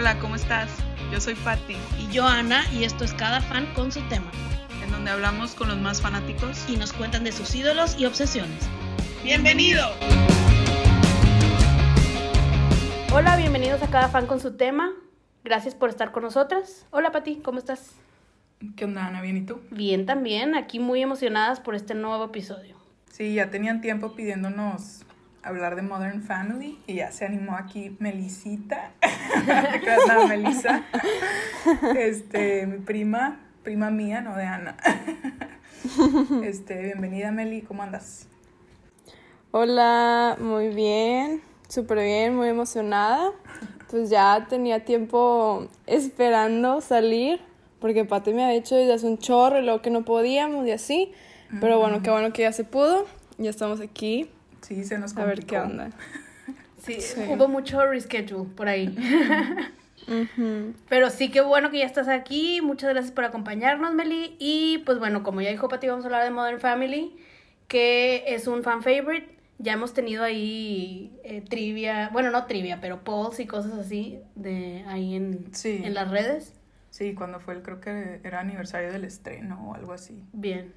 Hola, ¿cómo estás? Yo soy Patti, Y yo, Ana, y esto es Cada Fan con su tema. en donde hablamos con los más fanáticos. Y nos cuentan de sus ídolos y obsesiones. ¡Bienvenido! Hola, bienvenidos a Cada Fan con su tema. Gracias por estar con nosotras. Hola, Pati, ¿cómo estás? ¿Qué onda, Ana? ¿Bien y tú? Bien también, aquí muy emocionadas por este nuevo episodio. Sí, ya tenían tiempo pidiéndonos hablar de Modern Family y ya se animó aquí Melisita, no, Melissa, este, mi prima, prima mía, no de Ana. Este, bienvenida Meli, ¿cómo andas? Hola, muy bien, súper bien, muy emocionada. Pues ya tenía tiempo esperando salir, porque Pati me había dicho desde hace un chorro y luego que no podíamos y así. Pero bueno, qué bueno que ya se pudo. Ya estamos aquí. Sí, se nos A ver complicó. qué onda. Sí, Sí. hubo mucho reschedule por ahí. Pero sí, qué bueno que ya estás aquí. Muchas gracias por acompañarnos, Meli. Y pues bueno, como ya dijo Pati, vamos a hablar de Modern Family, que es un fan favorite. Ya hemos tenido ahí eh, trivia, bueno, no trivia, pero polls y cosas así de ahí en, Sí. en las redes. Sí, cuando fue el, creo que era aniversario del estreno o algo así. Bien.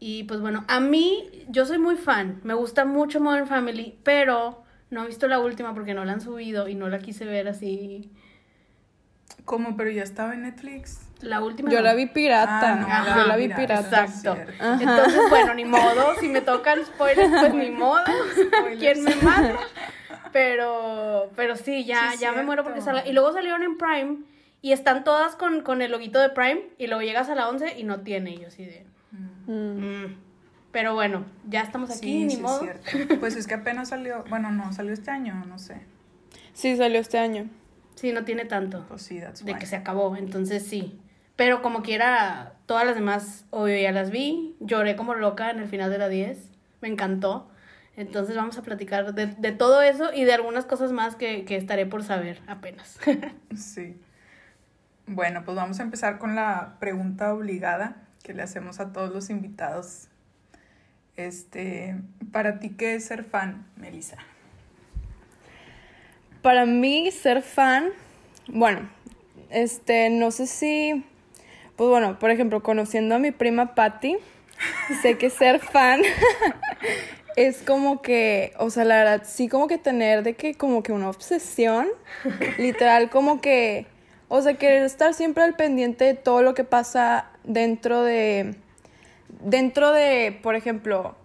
Y pues bueno, a mí, yo soy muy fan. Me gusta mucho Modern Family, pero no he visto la última porque no la han subido y no la quise ver así. ¿Cómo? Pero ya estaba en Netflix. La última. Yo no. la vi pirata. Ah, no, Ajá, Yo la vi pirata. pirata. Exacto. Entonces, bueno, ni modo. Si me tocan spoilers, pues ni modo. ¿Quién me manda? Pero, pero sí, ya, Sí, ya me muero porque salga. Y luego salieron en Prime y están todas con, con el loguito de Prime y luego llegas a la 11 y no tiene. Y yo así de... Mm. mm. Pero bueno, ya estamos aquí, Sí, ni sí, es modo. cierto. Pues es que apenas salió, bueno, no, salió este año, no sé. Sí, salió este año. Sí, no tiene tanto. Pues sí, that's de why. que se acabó, entonces sí. Pero como quiera, todas las demás, obvio, ya las vi. Lloré como loca en el final de la 10. Me encantó. Entonces vamos a platicar de, de todo eso y de algunas cosas más que, que estaré por saber apenas. Sí. Bueno, pues vamos a empezar con la pregunta obligada que le hacemos a todos los invitados. Este, para ti, ¿qué es ser fan, Melissa? Para mí, ser fan, bueno, este, no sé si, pues bueno, por ejemplo, conociendo a mi prima Patty, sé que ser fan es como que, o sea, la verdad, sí como que tener de que, como que una obsesión, literal, como que, o sea, querer estar siempre al pendiente de todo lo que pasa dentro de, dentro de, por ejemplo,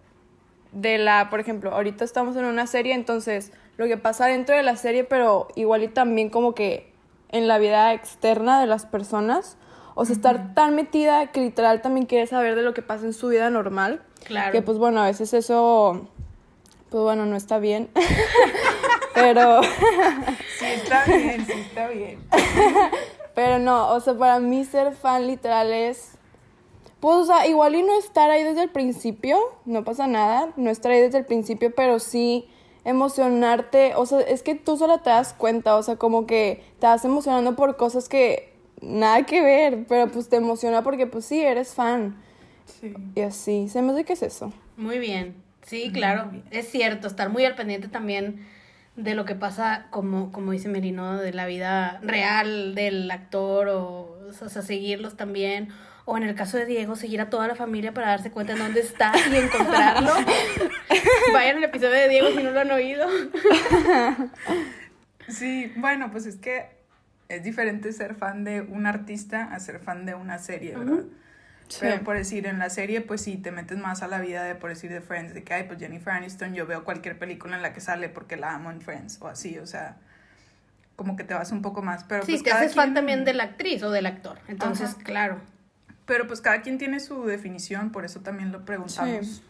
de la, por ejemplo, ahorita estamos en una serie, entonces lo que pasa dentro de la serie, pero igual y también como que en la vida externa de las personas, o sea, estar tan metida que literal también quieres saber de lo que pasa en su vida normal, Claro. que pues bueno, a veces eso, pues bueno, no está bien, pero... Sí, está bien, sí, está bien. Pero no, o sea, para mí ser fan literal es. Pues, o sea, igual y no estar ahí desde el principio, no pasa nada, no estar ahí desde el principio, pero sí emocionarte, o sea, es que tú solo te das cuenta, o sea, como que te vas emocionando por cosas que nada que ver, pero pues te emociona porque pues sí, eres fan. Sí. Y así, se me hace que es eso. Muy bien. Sí, claro. Es cierto, estar muy al pendiente también de lo que pasa, como, como dice Merino, de la vida real del actor, o, o sea, seguirlos también. O en el caso de Diego, seguir a toda la familia para darse cuenta en dónde está y encontrarlo. Vayan al episodio de Diego si no lo han oído. Sí, bueno, pues es que es diferente ser fan de un artista a ser fan de una serie, ¿verdad? Sí. Pero por decir, en la serie, pues sí, te metes más a la vida de, por decir, de Friends, de que, ay, pues Jennifer Aniston, yo veo cualquier película en la que sale porque la amo en Friends, o así, o sea, como que te vas un poco más, pero Sí, pues te haces fan quien- también de la actriz o del actor. Entonces, Ajá. claro. Pero pues cada quien tiene su definición, por eso también lo preguntamos. Sí.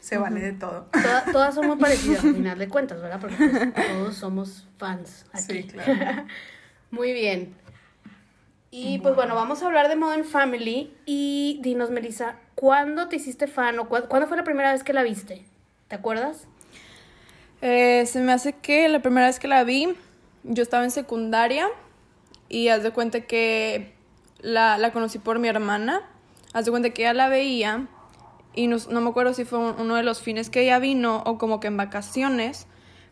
Se vale de todo. Toda- todas son muy parecidas al final de cuentas, ¿verdad? Porque pues, todos somos fans aquí. Sí, claro. Muy bien. Y pues bueno, vamos a hablar de Modern Family. Y dinos, Melissa, ¿cuándo te hiciste fan o cuá- cuándo fue la primera vez que la viste? ¿Te acuerdas? Eh, se me hace que la primera vez que la vi, yo estaba en secundaria y haz de cuenta que la, la conocí por mi hermana. Haz de cuenta que ella la veía y no, no me acuerdo si fue un- uno de los fines que ella vino o como que en vacaciones.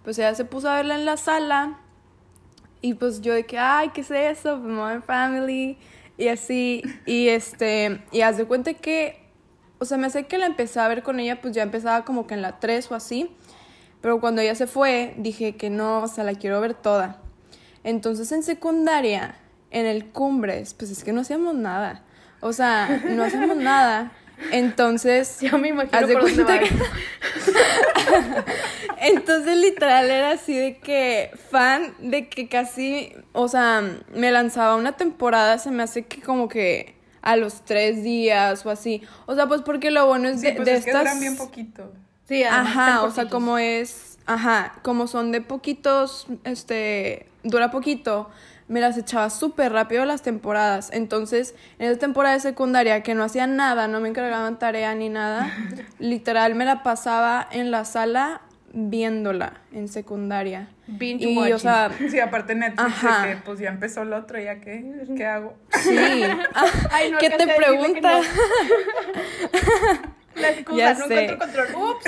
Pues ella se puso a verla en la sala Y pues yo de que, ay, ¿qué es eso? Pues Modern Family. Y así, y este, y haz de cuenta que, o sea, me sé que la empecé a ver con ella, pues ya empezaba como que en la 3 o así. Pero cuando ella se fue, dije que no, o sea, la quiero ver toda. Entonces en secundaria, en el Cumbres, pues es que no hacíamos nada. O sea, no hacíamos nada. Entonces, Yo me imagino haz de por dónde cuenta va que- esto. Entonces, literal, era así de que fan de que casi, o sea, me lanzaba una temporada, se me hace que como que a los tres días o así. O sea, pues porque lo bueno es Sí, de, pues de es que estas... duran bien poquito. Sí, Ajá, o sea, como es, ajá, como son de poquitos, este, dura poquito, me las echaba súper rápido las temporadas. Entonces, en esa temporada de secundaria que no hacía nada, no me encargaban tarea ni nada, literal me la pasaba en la sala viéndola en secundaria. Binge Y, o watching. sea, Sí, aparte Netflix, Ajá. que pues ya empezó el otro, ¿ya qué? ¿Qué hago? sí. Ah, Ay, no ¿Qué te que pregunta? La excusa, Ya no sé. encuentro control. Ups.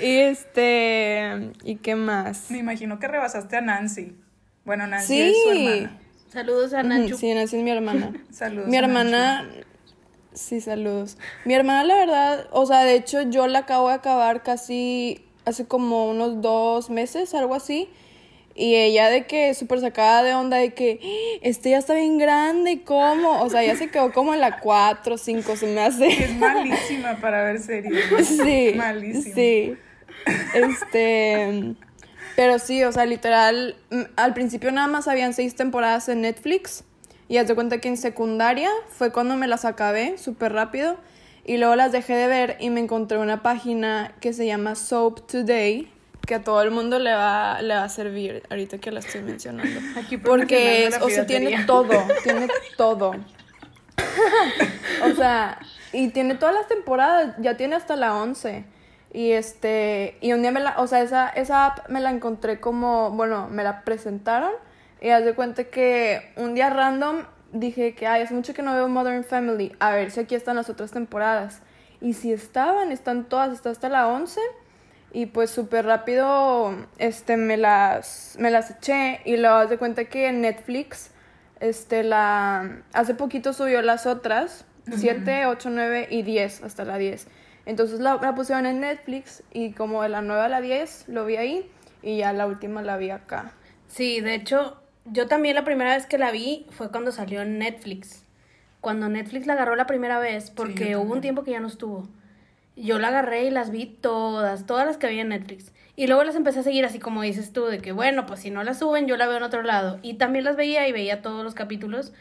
Y este, ¿y qué más? Me imagino que rebasaste a Nancy. Bueno, Nancy Sí. es su hermana. Saludos a Nanchu. Sí, Nancy es mi hermana. Saludos. Mi a hermana, sí, saludos. Mi hermana, la verdad, o sea, de hecho yo la acabo de acabar casi hace como unos dos meses, algo así. Y ella de que súper sacada de onda de que "Ah, este ya está bien grande y cómo, o sea, ya se quedó como en la 4, 5, se me Nancy. hace. Es malísima para ver series. ¿no? Sí, Malísima. sí. Este, pero sí, o sea, literal, mm, al principio nada más habían seis temporadas en Netflix y haz de cuenta que en secundaria fue cuando me las acabé súper rápido y luego las dejé de ver y me encontré una página que se llama Soap Today que a todo el mundo le va, le va a servir ahorita que la estoy mencionando. Aquí Porque es, o sea, tiene todo, tiene todo. o sea, y tiene todas las temporadas, ya tiene hasta la 11. Y este, y un día me la, o sea, esa, esa app me la encontré como, bueno, me la presentaron y haz de cuenta que un día random dije que, ay, hace mucho que no veo Modern Family, a ver si aquí están las otras temporadas. Y si estaban, están todas, está hasta la 11. Y pues súper rápido este, me, las, me las eché y luego haz de cuenta que en Netflix este, la, hace poquito subió las otras, 7, 8, 9 y 10, hasta la 10. Entonces la, la pusieron en Netflix y como de la 9 a la 10 lo vi ahí y ya la última la vi acá. Sí, de hecho, yo también la primera vez que la vi fue cuando salió en Netflix. Cuando Netflix la agarró la primera vez, porque hubo un tiempo que ya no estuvo. Yo la agarré y las vi todas, todas las que había en Netflix. Y luego las empecé a seguir así como dices tú, de que bueno, pues si no las suben, yo la veo en otro lado. Y también las veía y veía todos los capítulos.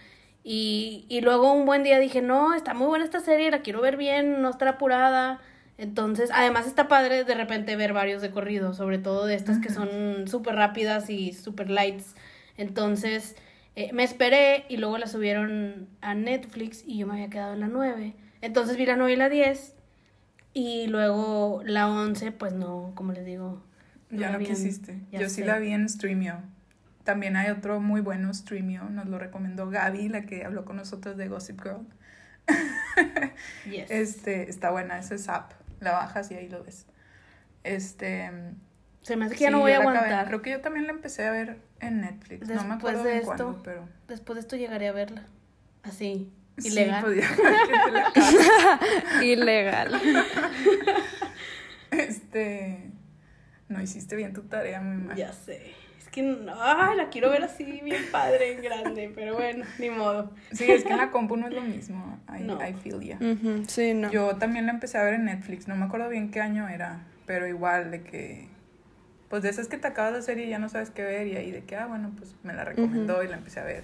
Y, y luego un buen día dije, no, está muy buena esta serie, la quiero ver bien, no estar apurada. Entonces, además está padre de repente ver varios de corrido, sobre todo de estas que son súper rápidas y súper lights. Entonces, eh, me esperé y luego la subieron a Netflix y yo me había quedado en la 9. Entonces vi la 9 y la 10 y luego la 11, pues no, como les digo. Ya no vi en- quisiste. ya Yo sí la vi en Streamio. También hay otro muy bueno Streamio, nos lo recomendó Gaby, la que habló con nosotros de Gossip Girl. Yes. Este, está buena, esa es app. La bajas y ahí lo ves. Este. Se me hace que sí, ya no voy a acabé. aguantar. Creo que yo también la empecé a ver en Netflix. no me Después acuerdo de esto. cuándo, pero. Después de esto llegaré a verla. Así, Sí, ilegal. acabas. Ilegal. Este. No hiciste bien tu tarea, mi madre. Ya sé. Que ay, la quiero ver así, bien padre, en grande, pero bueno, ni modo. Sí, es que en la compu no es lo mismo. I, No. I feel ya. Sí, no. Yo también la empecé a ver en Netflix, no me acuerdo bien qué año era, pero igual de que, pues de esas que te acabas de hacer y ya no sabes qué ver y ahí de que, ah, bueno, pues me la recomendó y la empecé a ver.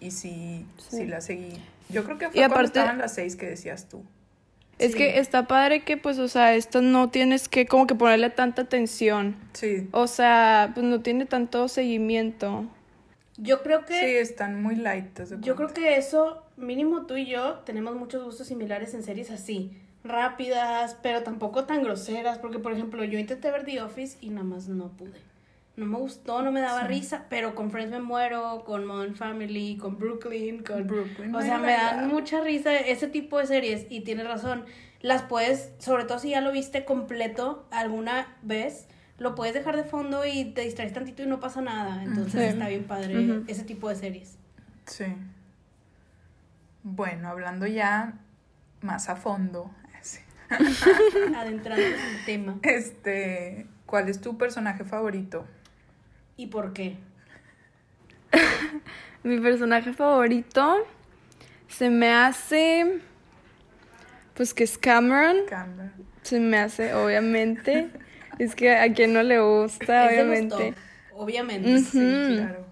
Y sí, sí, Sí. la seguí. Yo creo que fue Y cuando aparte- estaban las seis que decías tú. Es Sí. que está padre que, pues, o sea, esto no tienes que como que ponerle tanta atención. Sí, O sea, pues no tiene tanto seguimiento. Yo creo sí, que están muy light. ¿te das Yo creo que eso, mínimo tú y yo, tenemos muchos gustos similares en series así, rápidas, pero tampoco tan groseras, porque por ejemplo, yo intenté ver The Office y nada más no pude. No me gustó, no me daba risa, pero con Friends me muero, con Modern Family, con Brooklyn, con... Brooklyn O sea, me dan mucha risa ese tipo de series y tienes razón. Las puedes, sobre todo si ya lo viste completo alguna vez, lo puedes dejar de fondo y te distraes tantito y no pasa nada. Entonces Sí. está bien padre ese tipo de series. Sí. Bueno, hablando ya más a fondo. sí. Adentrándonos en el tema. Este, ¿cuál es tu personaje favorito? ¿Y por qué? Mi personaje favorito se me hace. Pues que es Cameron. Cameron. Se me hace, obviamente. es que a quien no le gusta, obviamente. obviamente. Ujú. Sí, Mm. claro.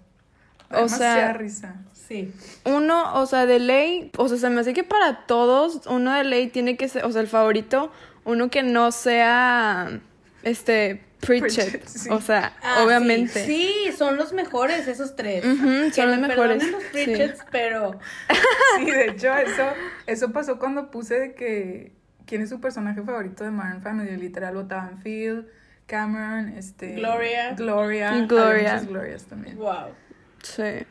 O sea, risa. Sí. Uno, o sea, de ley, o sea, se me hace que para todos, uno de ley tiene que ser, o sea, el favorito, uno que no sea, este, Pritchett. Pritchett, sí. O sea, Ah, obviamente. Sí, sí, son los mejores esos tres. Son los me mejores. los sí. Pritchetts, pero Sí, de hecho, eso, eso pasó cuando puse de que quién es su personaje favorito de Modern Family. Literal votaban Phil, Cameron, este. Gloria. Gloria. Y Gloria. Muchas Glorias también. wow. Sí.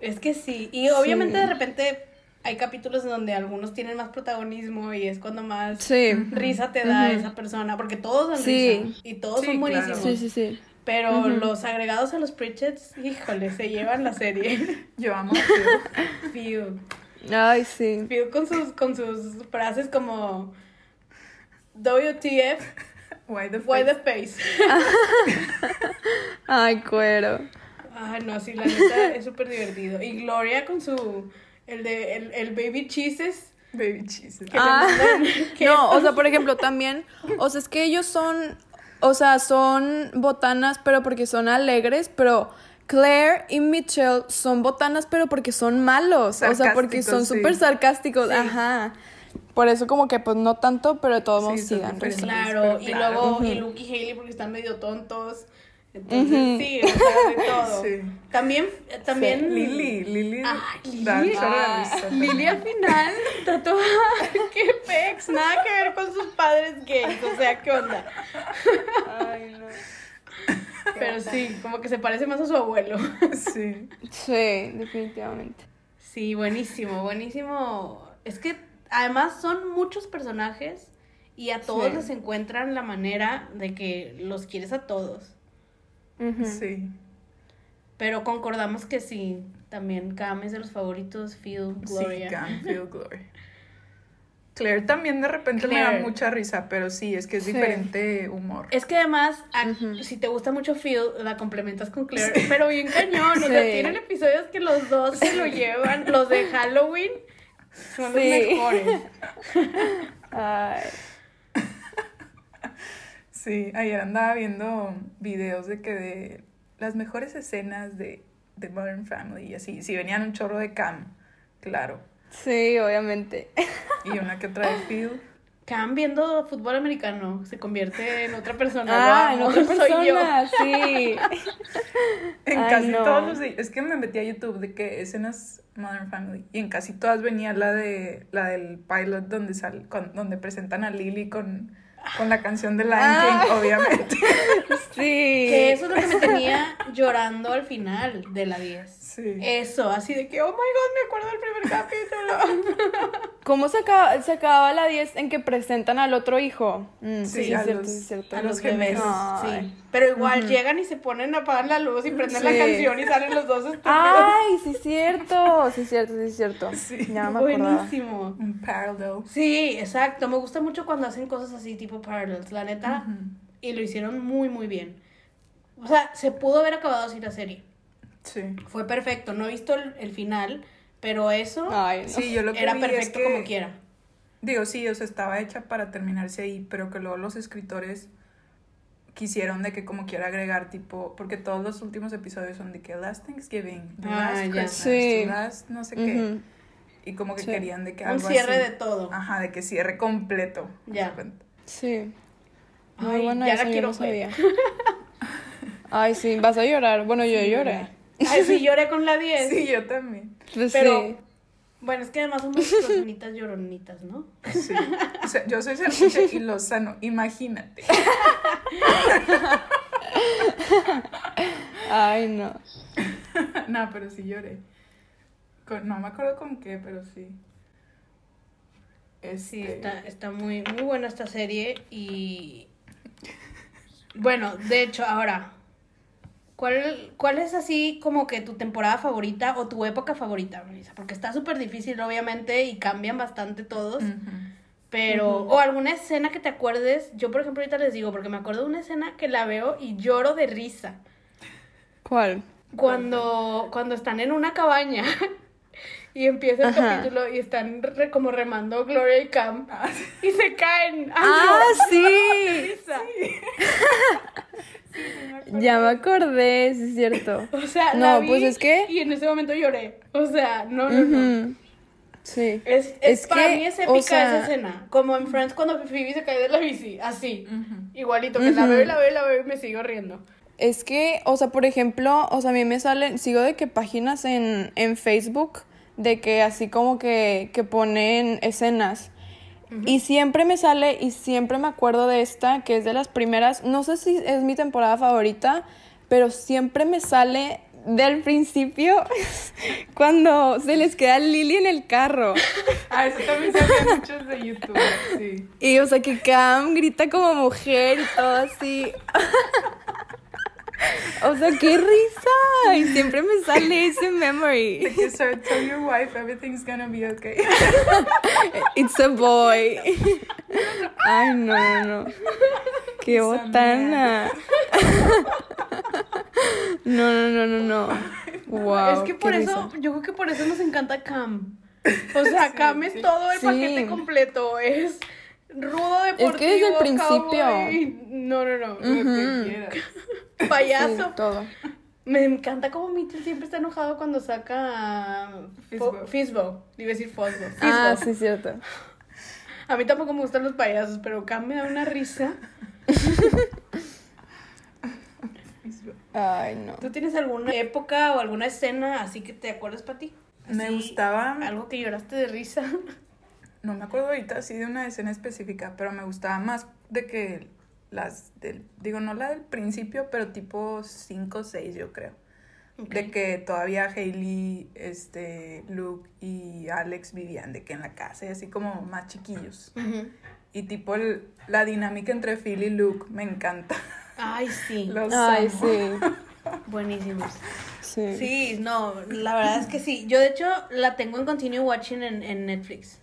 Es que sí. Y obviamente Sí. de repente hay capítulos en donde algunos tienen más protagonismo y es cuando más Sí. risa te da esa persona. Porque todos dan Sí. risa. Y todos Sí, son claro. buenísimos. Sí, sí, sí. Pero los agregados a los Pritchetts, híjole, se llevan la serie. Yo amo a. Ay, sí. Phil con sus, con sus frases como WTF, Why the why the face? face. Ay, cuero. Ay, no, sí, la neta es súper divertido. Y Gloria con su. El de. El, el baby cheeses. Baby cheese. Que Ah, No, o sea, por ejemplo, también, o sea, es que ellos son, o sea, son botanas, pero porque son alegres, pero Claire y Mitchell son botanas, pero porque son malos, o sea, porque son sí. súper sarcásticos, Sí. ajá. Por eso como que pues no tanto, pero de todos Sí, modos risa. Claro, y Claro. luego. Y Luke y Hailey porque están medio tontos. Entonces, sí, o sea, de todo. Sí. También. También. Lily. un chorro de Ah, también. al final toda. ¡Qué pex! Nada que ver con sus padres gays. O sea, ¿qué onda? Ay, no. Pero sí, como que se parece más a su abuelo. Sí. Sí, definitivamente. Sí, buenísimo, buenísimo. Es que además son muchos personajes y a todos Sí. les encuentran la manera de que los quieres a todos. Sí. Pero concordamos que sí, también Cam es de los favoritos, Phil, Gloria. Sí, Cam, Phil, Gloria. Claire también de repente me da mucha risa, pero sí, es que es Sí. diferente humor. Es que además, a- si te gusta mucho Phil, la complementas con Claire, pero bien cañón. O sea, Sí. tienen episodios que los dos se lo llevan. Los de Halloween son los Sí. mejores. Ay. Sí, ayer andaba viendo videos de que de las mejores escenas de, de Modern Family y así. Si venían un chorro de Cam, claro. Sí, obviamente. Y una que otra de Phil. Cam viendo fútbol americano se convierte en otra persona. Ah, Lo en otra soy yo. persona, sí. En Ay, casi no. todos los... Es que me metí a YouTube de que escenas Modern Family. Y en casi todas venía la de la del pilot donde sal, con- donde presentan a Lily con, con la canción de Lion Ah. King, obviamente. Sí. Que eso es lo que me tenía llorando al final de la 10. Sí. Eso, así de que, oh my god, me acuerdo del primer capítulo. ¿Cómo se acaba, se acababa la 10 en que presentan al otro hijo? Mm, Sí, sí, a es cierto, los- sí, es cierto. a A los gemelos. Sí. Pero igual llegan y se ponen, apagan la luz y prenden la canción y salen los dos estúpidos. Ay, sí, es cierto. Sí, es cierto, sí, es cierto. Sí. Ya me. Buenísimo. Un parallel. Sí, exacto. Me gusta mucho cuando hacen cosas así, tipo Parallels, la neta. Ujú. Y lo hicieron muy, muy bien. O sea, se pudo haber acabado así la serie. Sí. Fue perfecto. No he visto el, el final, pero eso Ay, no. Sí, yo lo que era es perfecto que- como quiera. Digo, sí, o sea, estaba hecha para terminarse ahí, pero que luego los escritores quisieron de que como quiera agregar tipo, porque todos los últimos episodios son de que last Thanksgiving, the Ah, last. Christmas, Sí. the last no sé qué, y como que Sí. querían de que Un algo cierre así. de todo. Ajá, de que cierre completo. Ya. Sí. Muy Ay, buena ya esa, la yo quiero no sabía. Ay, sí, vas a llorar. Bueno, yo lloré. Ay, sí, lloré con la 10. Sí, yo también. Pues Pero- sí. Bueno, es que además somos personitas lloronitas, ¿no? Sí. O sea, yo soy Serpiche y Lozano, imagínate. Ay, no. no, pero sí lloré. Con- no me acuerdo con qué, pero sí. Sí, Este, está, está muy, muy buena esta serie y Bueno, de hecho, ahora, ¿cuál, ¿cuál es así como que tu temporada favorita o tu época favorita? Porque está súper difícil, obviamente, y cambian bastante todos. Pero, o alguna escena que te acuerdes, yo por ejemplo ahorita les digo, porque me acuerdo de una escena que la veo y lloro de risa. ¿Cuál? Cuando, cuando están en una cabaña y empieza el Ajá. capítulo y están re- como remando Gloria y Cam y se caen. ¡Ay, ¡Ah, no! sí! Risa. Ya me acordé, sí es cierto. O sea, No, la vi pues es que- Y en ese momento lloré. O sea, no, no. Sí. Es, es, Es para que, mí es o épica sea- esa escena. Como en Friends cuando Phoebe se cae de la bici. Así. Igualito, que la veo y la veo y la veo y me sigo riendo. Es que, o sea, por ejemplo, o sea, a mí me salen, sigo de que páginas en, en Facebook de que así como que, que ponen escenas. Y siempre me sale y siempre me acuerdo de esta, que es de las primeras, no sé si es mi temporada favorita, pero siempre me sale del principio cuando se les queda Lily en el carro. Ah, eso también salen muchos de YouTube, sí. Y o sea que Cam grita como mujer y todo así. O sea, qué risa. Y siempre me sale ese memory. Que so tell your wife everything's gonna be okay. It's a boy. Ay, no, no, no. Qué Esa botana. No, no, no, no, no. Wow. es que por eso, risa. yo creo que por eso nos encanta Cam. O sea, Cam es todo el Sí. paquete completo. Es rudo deportivo. que desde el principio. cowboy. No, no, no. Lo que Ujú. quieras. Payaso. Sí, todo. Me encanta como Mitchell siempre está enojado cuando saca Fizbo. Iba a decir Fosbo. Ah, sí, cierto. A mí tampoco me gustan los payasos, pero Cam me da una risa. Ay, no. ¿Tú tienes alguna época o alguna escena así que te acuerdas para ti? Me gustaba, Algo que lloraste de risa. no me acuerdo ahorita así de una escena específica, pero me gustaba más de que las del, digo, no la del principio, pero tipo 5 o 6 yo creo. De que todavía Hailey, este, Luke y Alex vivían de que en la casa y así como más chiquillos. Y tipo el- la dinámica entre Phil y Luke me encanta. Ay, sí. Los Ay, amo. sí. Buenísimos. Sí. Sí, no, la verdad es que sí. Yo de hecho la tengo en continue watching en, en Netflix.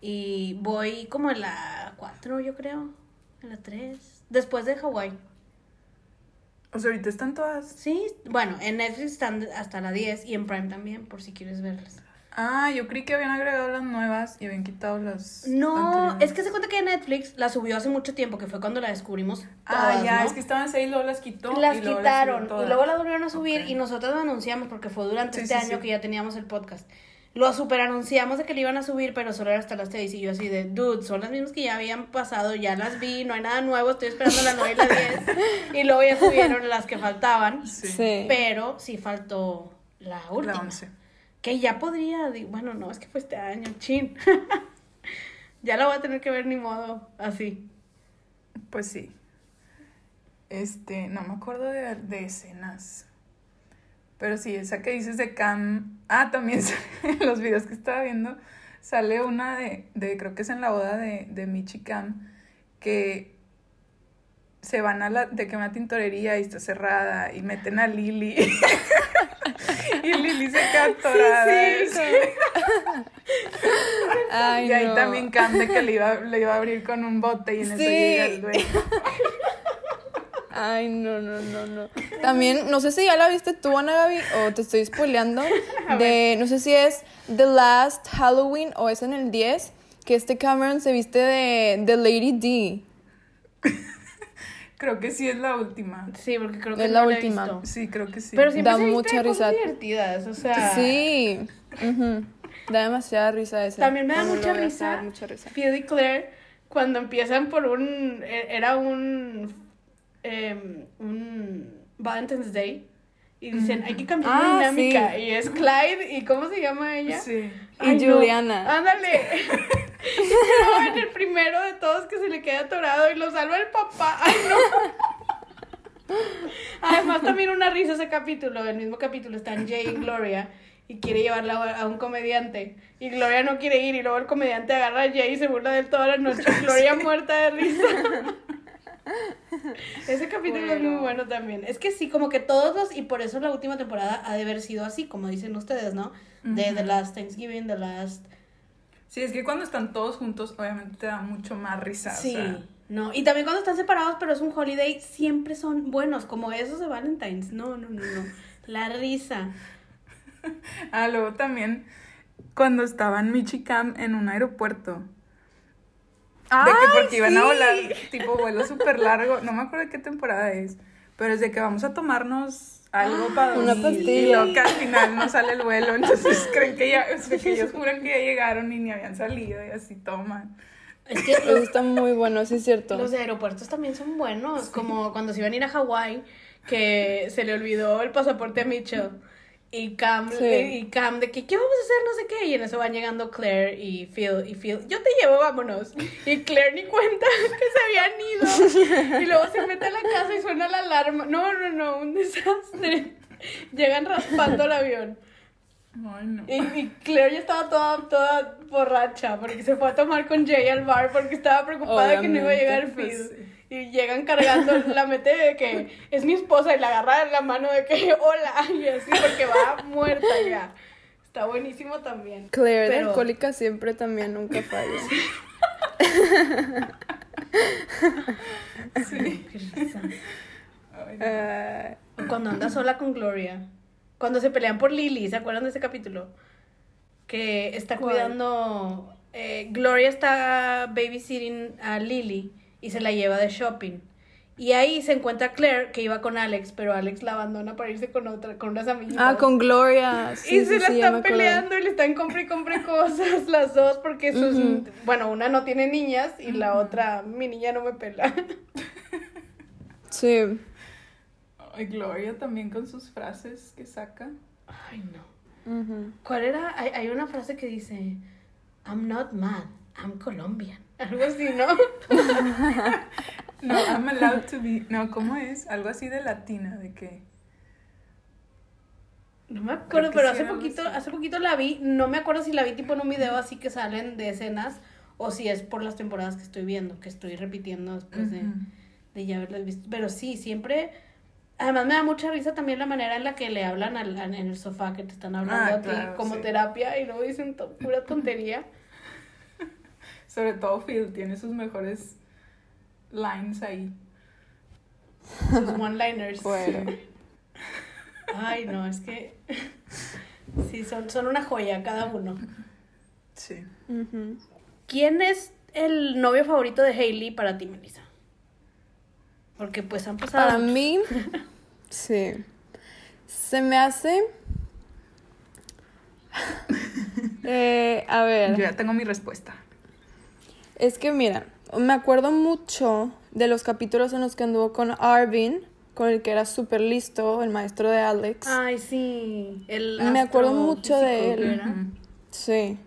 Y voy como en la 4, yo creo. En la 3. Después de Hawái. O sea, ahorita están todas. Sí, bueno, en Netflix están hasta la 10 y en Prime también, por si quieres verlas. Ah, yo creí que habían agregado las nuevas y habían quitado las. No, es que se cuenta que Netflix la subió hace mucho tiempo, que fue cuando la descubrimos. Ah, todas, ya, ¿no? es que estaban seis, luego las quitó. Las y luego quitaron subió y luego la volvieron a subir y nosotros lo anunciamos porque fue durante Sí, este sí, año sí. que ya teníamos el podcast. Lo super anunciamos de que le iban a subir, pero solo era hasta las 6 y yo así de, dude, son las mismas que ya habían pasado, ya las vi, no hay nada nuevo, estoy esperando la 9 y la 10. y luego ya subieron las que faltaban, Sí. Pero sí faltó la última. La once. Que ya podría, bueno, no, es que fue este año, chin. ya la voy a tener que ver ni modo, así. Pues sí. Este, no me acuerdo de, de escenas. Pero sí, esa que dices de Cam. Ah, también sale en los videos que estaba viendo. Sale una de, de creo que es en la boda de, de Michi Cam, que se van a la, de que una tintorería y está cerrada y meten a Lily. y Lily se queda atorada. sí. Ay, y ahí no. también Cam de que le iba, le iba a abrir con un bote y en eso Sí. llega el dueño. Ay, no, no, no, no. También, no sé si ya la viste tú, Ana Gaby, o te estoy spoileando. De, no sé si es The Last Halloween o es en el 10, que este Cameron se viste de, de Lady D. Creo que sí es la última. Sí, porque creo que Es la no he última. visto. Sí, creo que sí. Pero siempre Da se viste mucha risa. divertidas, o sea. Sí. Da demasiada risa ese. También me da mucha risa. mucha risa. Phil y Claire cuando empiezan por un e- era un em, un Valentine's Day y dicen hay que cambiar la Ah, dinámica sí. y es Clyde y cómo se llama ella Sí. Y Juliana. ándale. Luego en el primero de todos que se le queda atorado y lo salva el papá. Ay no. Además también una risa ese capítulo. El mismo capítulo están Jay y Gloria y quiere llevarla a un comediante. Y Gloria no quiere ir y luego el comediante agarra a Jay y se burla de él toda la noche. Gloria muerta de risa Ese capítulo es muy bueno también. Es que sí, como que todos los, y por eso la última temporada ha de haber sido así, como dicen ustedes, ¿no? De The Last Thanksgiving, The Last... Sí, es que cuando están todos juntos, obviamente te da mucho más risa. Sí, o sea. no. Y también cuando están separados, pero es un holiday, siempre son buenos, como esos de Valentine's. No, no, no, no. La risa. Ah, luego también cuando estaban Michi y Cam en un aeropuerto. De que porque iban a volar, tipo vuelo súper largo. No me acuerdo de qué temporada es. Pero es de que vamos a tomarnos algo para Una pastilla. Y luego que al final no sale el vuelo. Entonces creen que ya, o sea, que ellos juran que ya llegaron y ni habían salido y así toman. Es que Eso los, está muy bueno, sí es cierto. los de aeropuertos también son buenos, como cuando se iban a ir a Hawái, que se le olvidó el pasaporte a Mitchell. Y Cam, Sí. y Cam de que, ¿qué vamos a hacer? No sé qué. Y en eso van llegando Claire y Phil. Y Phil, yo te llevo, vámonos. Y Claire ni cuenta que se habían ido. Y luego se mete a la casa y suena la alarma. No, no, no, un desastre. Llegan raspando el avión. Ay, no. Y, y Claire ya estaba toda, toda borracha porque se fue a tomar con Jay al bar porque estaba preocupada de que no iba a llegar Obviamente, Phil. pues, sí. Y llegan cargando, la mete de que es mi esposa y la agarra en la mano de que hola y así porque va muerta ya. Está buenísimo también. Claire de Pero- alcohólica siempre también nunca falla. Sí. O Cuando anda sola con Gloria. Cuando se pelean por Lily, ¿se acuerdan de ese capítulo? Que está ¿Cuál? cuidando. eh, Gloria está babysitting a Lily y se la lleva de shopping. Y ahí se encuentra Claire que iba con Alex, pero Alex la abandona para irse con otra, con unas amigas. ah, con Gloria. Sí, y sí, se la sí, están peleando y le están compre y compre cosas las dos porque sus Ujú. bueno, una no tiene niñas y la otra mi niña no me pela. Sí. Ay, Gloria también con sus frases que saca. Ay, no. Ujú. ¿Cuál era? Hay, hay una frase que dice, I'm not mad, I'm Colombian. Algo así, ¿no? No, I'm allowed to be. No, ¿cómo es? Algo así de latina, de que. No me acuerdo, pero hace poquito, así. hace poquito la vi. No me acuerdo si la vi tipo en un video así que salen de escenas o si es por las temporadas que estoy viendo, que estoy repitiendo después de, de ya haberlas visto. Pero sí, siempre... Además me da mucha risa también la manera en la que le hablan al, al- en el sofá, que te están hablando Ah, a ti claro, como sí. terapia y luego dicen to- pura tontería. Sobre todo Phil tiene sus mejores lines ahí. Sus one-liners. Bueno. Ay, no, es que... Sí, son, son una joya cada uno. Sí. ¿Quién es el novio favorito de Hailey para ti, Melissa? Porque pues han pasado. Para mí, sí. Se me hace. Eh, a Yo ver, ya tengo mi respuesta. Es que mira, me acuerdo mucho de los capítulos en los que anduvo con Arvin, con el que era súper listo, el maestro de Alex. Ay, sí. El Me acuerdo mucho de él. Sí.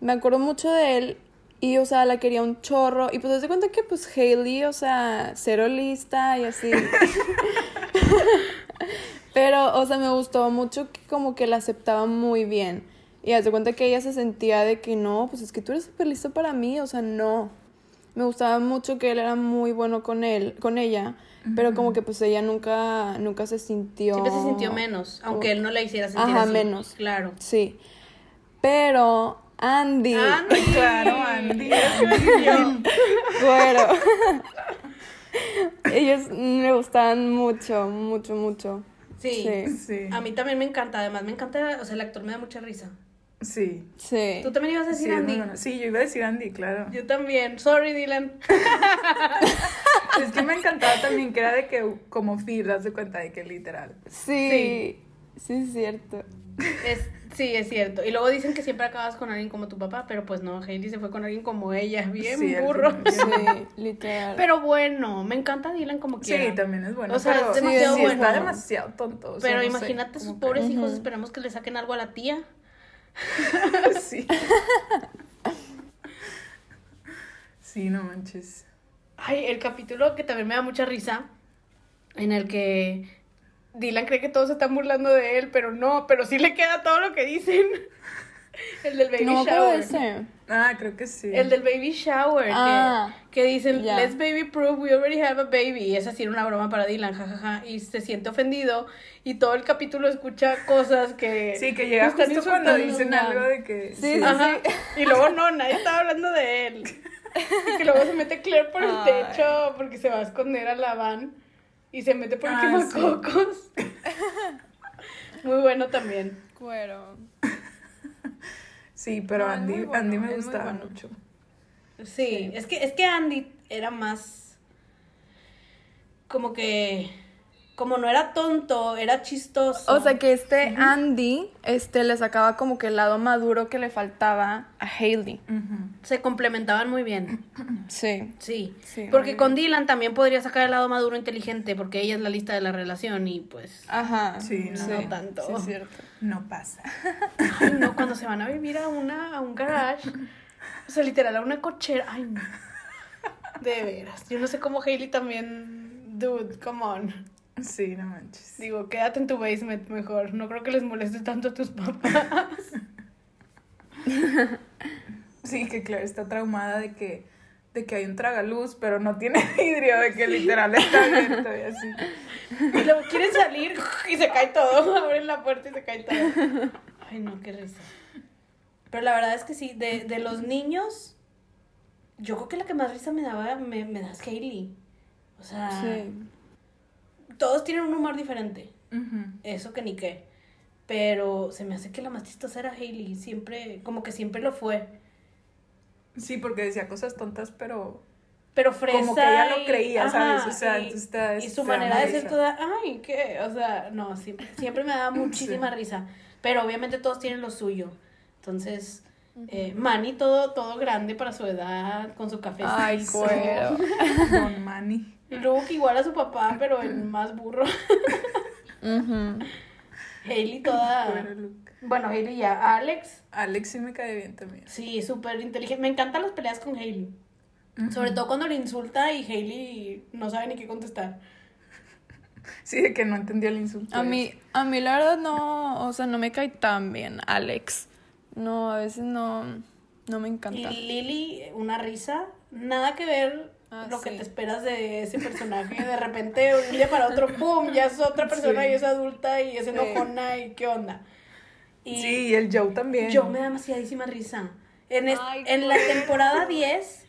Me acuerdo mucho de él y, o sea, la quería un chorro. Y pues, te cuenta que, pues, Hailey, o sea, cero lista y así. Pero, o sea, me gustó mucho que como que la aceptaba muy bien. Y haz de cuenta que ella se sentía de que no, pues es que tú eres súper listo para mí, o sea, no. Me gustaba mucho que él era muy bueno con él, con ella, pero como que pues ella nunca, nunca se sintió. Siempre se sintió menos, aunque él no la hiciera sentir Ajá, así. menos. Claro. Sí. Pero Andy. Andy. Claro, Andy. Bueno. Ellos me gustaban mucho, mucho, mucho. Sí. Sí. Sí. A mí también me encanta, además me encanta, o sea, el actor me da mucha risa. Sí. Sí. ¿Tú también ibas a Sí, decir Andy? bueno. Sí, yo iba a decir Andy, claro. Yo también. Sorry, Dylan. Es que me encantaba también que era de que como Phil, das de cuenta de que literal. Sí. Sí, es cierto. Es, sí, es cierto. Y luego dicen que siempre acabas con alguien como tu papá, pero pues no, Hailey se fue con alguien como ella, bien Sí, burro. Sí, literal. Pero bueno, me encanta Dylan como Sí, quiera. también es bueno. O sea, pero es demasiado sí, bueno. está demasiado tonto. o sea, Pero no sé, imagínate sus como que- pobres hijos, Ujú. esperamos que le saquen algo a la tía. sí. Sí, no manches. Ay, el capítulo que también me da mucha risa, en el que Dylan cree que todos se están burlando de él, pero no, pero sí le queda todo lo que dicen. El del baby no ese. Ah, creo que sí. El del baby shower, que- Ah, que, dicen, let's baby proof, we already have a baby. Y es así una broma para Dylan, jajaja. Y se siente ofendido y todo el capítulo escucha cosas que... Sí, que llega justo cuando dicen algo de que... Sí, Ajá. Y luego no, nadie estaba hablando de él. Y que luego se mete Claire por el Ay. techo porque se va a esconder a la van y se mete por el Ah, quemacocos. Muy bueno también. Cuero. Sí, pero No, Andy, bueno, Andy me gustaba bueno. mucho. Sí, es que es que Andy era más como que como no era tonto, era chistoso. O sea que este Andy, este, le sacaba como que el lado maduro que le faltaba a Hailey. se complementaban muy bien. Sí. Sí. Sí, porque con Dylan también podría sacar el lado maduro inteligente porque ella es la lista de la relación y pues Ajá. Sí, no. No tanto. Sí, es cierto. No pasa. Ay, no, cuando se van a vivir a una a un garage, o sea, literal a una cochera, ay no. De veras, yo no sé cómo Hailey también, dude, come on. Sí, no manches. Digo, quédate en tu basement mejor. No creo que les moleste tanto a tus papás. Sí, que Claire está traumada de que, de que hay un tragaluz, pero no tiene vidrio, de que literal está abierto y así. Y luego quieren salir y se cae todo. Abren la puerta y se cae todo. Ay, no, qué risa. Pero la verdad es que sí, de, de los niños, yo creo que la que más risa me daba, me, me da es Hailey. O sea, Sí. Todos tienen un humor diferente. Eso que ni qué. Pero se me hace que la más chistosa era Hailey. Siempre, como que siempre lo fue. Sí, porque decía cosas tontas, pero Pero fresa. Como que ella lo y- creía, ¿sabes? O sea, y, entonces está- y su está manera de ser toda, ay, ¿qué? O sea, no, siempre, siempre me daba muchísima risa. Pero obviamente todos tienen lo suyo. Entonces, eh, Manny todo, todo grande para su edad, con su café. Ay, cuero. Don Manny. Luke igual a su papá, pero el más burro. Ujú. Hailey toda... Bueno, Hailey ya. Alex, Alex sí me cae bien también. sí, súper inteligente. Me encantan las peleas con Hailey. Sobre todo cuando le insulta y Hailey no sabe ni qué contestar. Sí, de que no entendió el insulto. A mí, a mí la verdad no, o sea, no me cae tan bien Alex. No, a veces no, no me Y encanta. Lily, una risa, nada que ver Ah, lo que sí. te esperas de ese personaje. De repente, un día para otro, ¡pum! Ya es otra persona Sí. y es adulta y es enojona y qué onda. Y Sí, y el Joe también. yo me da demasiadísima risa. En, es- Ay, en la temporada 10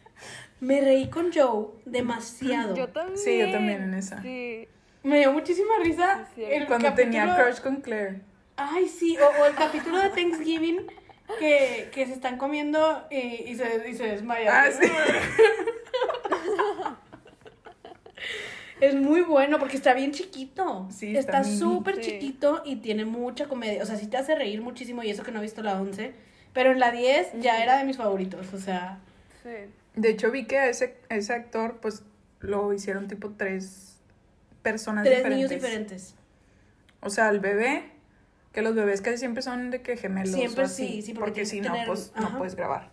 me reí con Joe demasiado. Yo también. Sí, yo también en esa. Sí. Me dio muchísima risa. Sí, sí. el Cuando tenía capítulo- crush con Claire. Ay, sí, o, o el capítulo de Thanksgiving que, que se están comiendo y, y se, y se desmayan. Ah, sí. Es muy bueno porque está bien chiquito. Sí, está súper Sí. chiquito y tiene mucha comedia. O sea, sí te hace reír muchísimo y eso que no he visto la 11. Pero en la 10 ya era de mis favoritos. O sea, Sí. De hecho, vi que a ese, a ese actor, pues, lo hicieron tipo tres personas tres diferentes. niños diferentes. O sea, el bebé, que los bebés casi siempre son de que gemelos. Siempre o así, sí, sí, porque porque si que no, tener- pues ajá. no puedes grabar.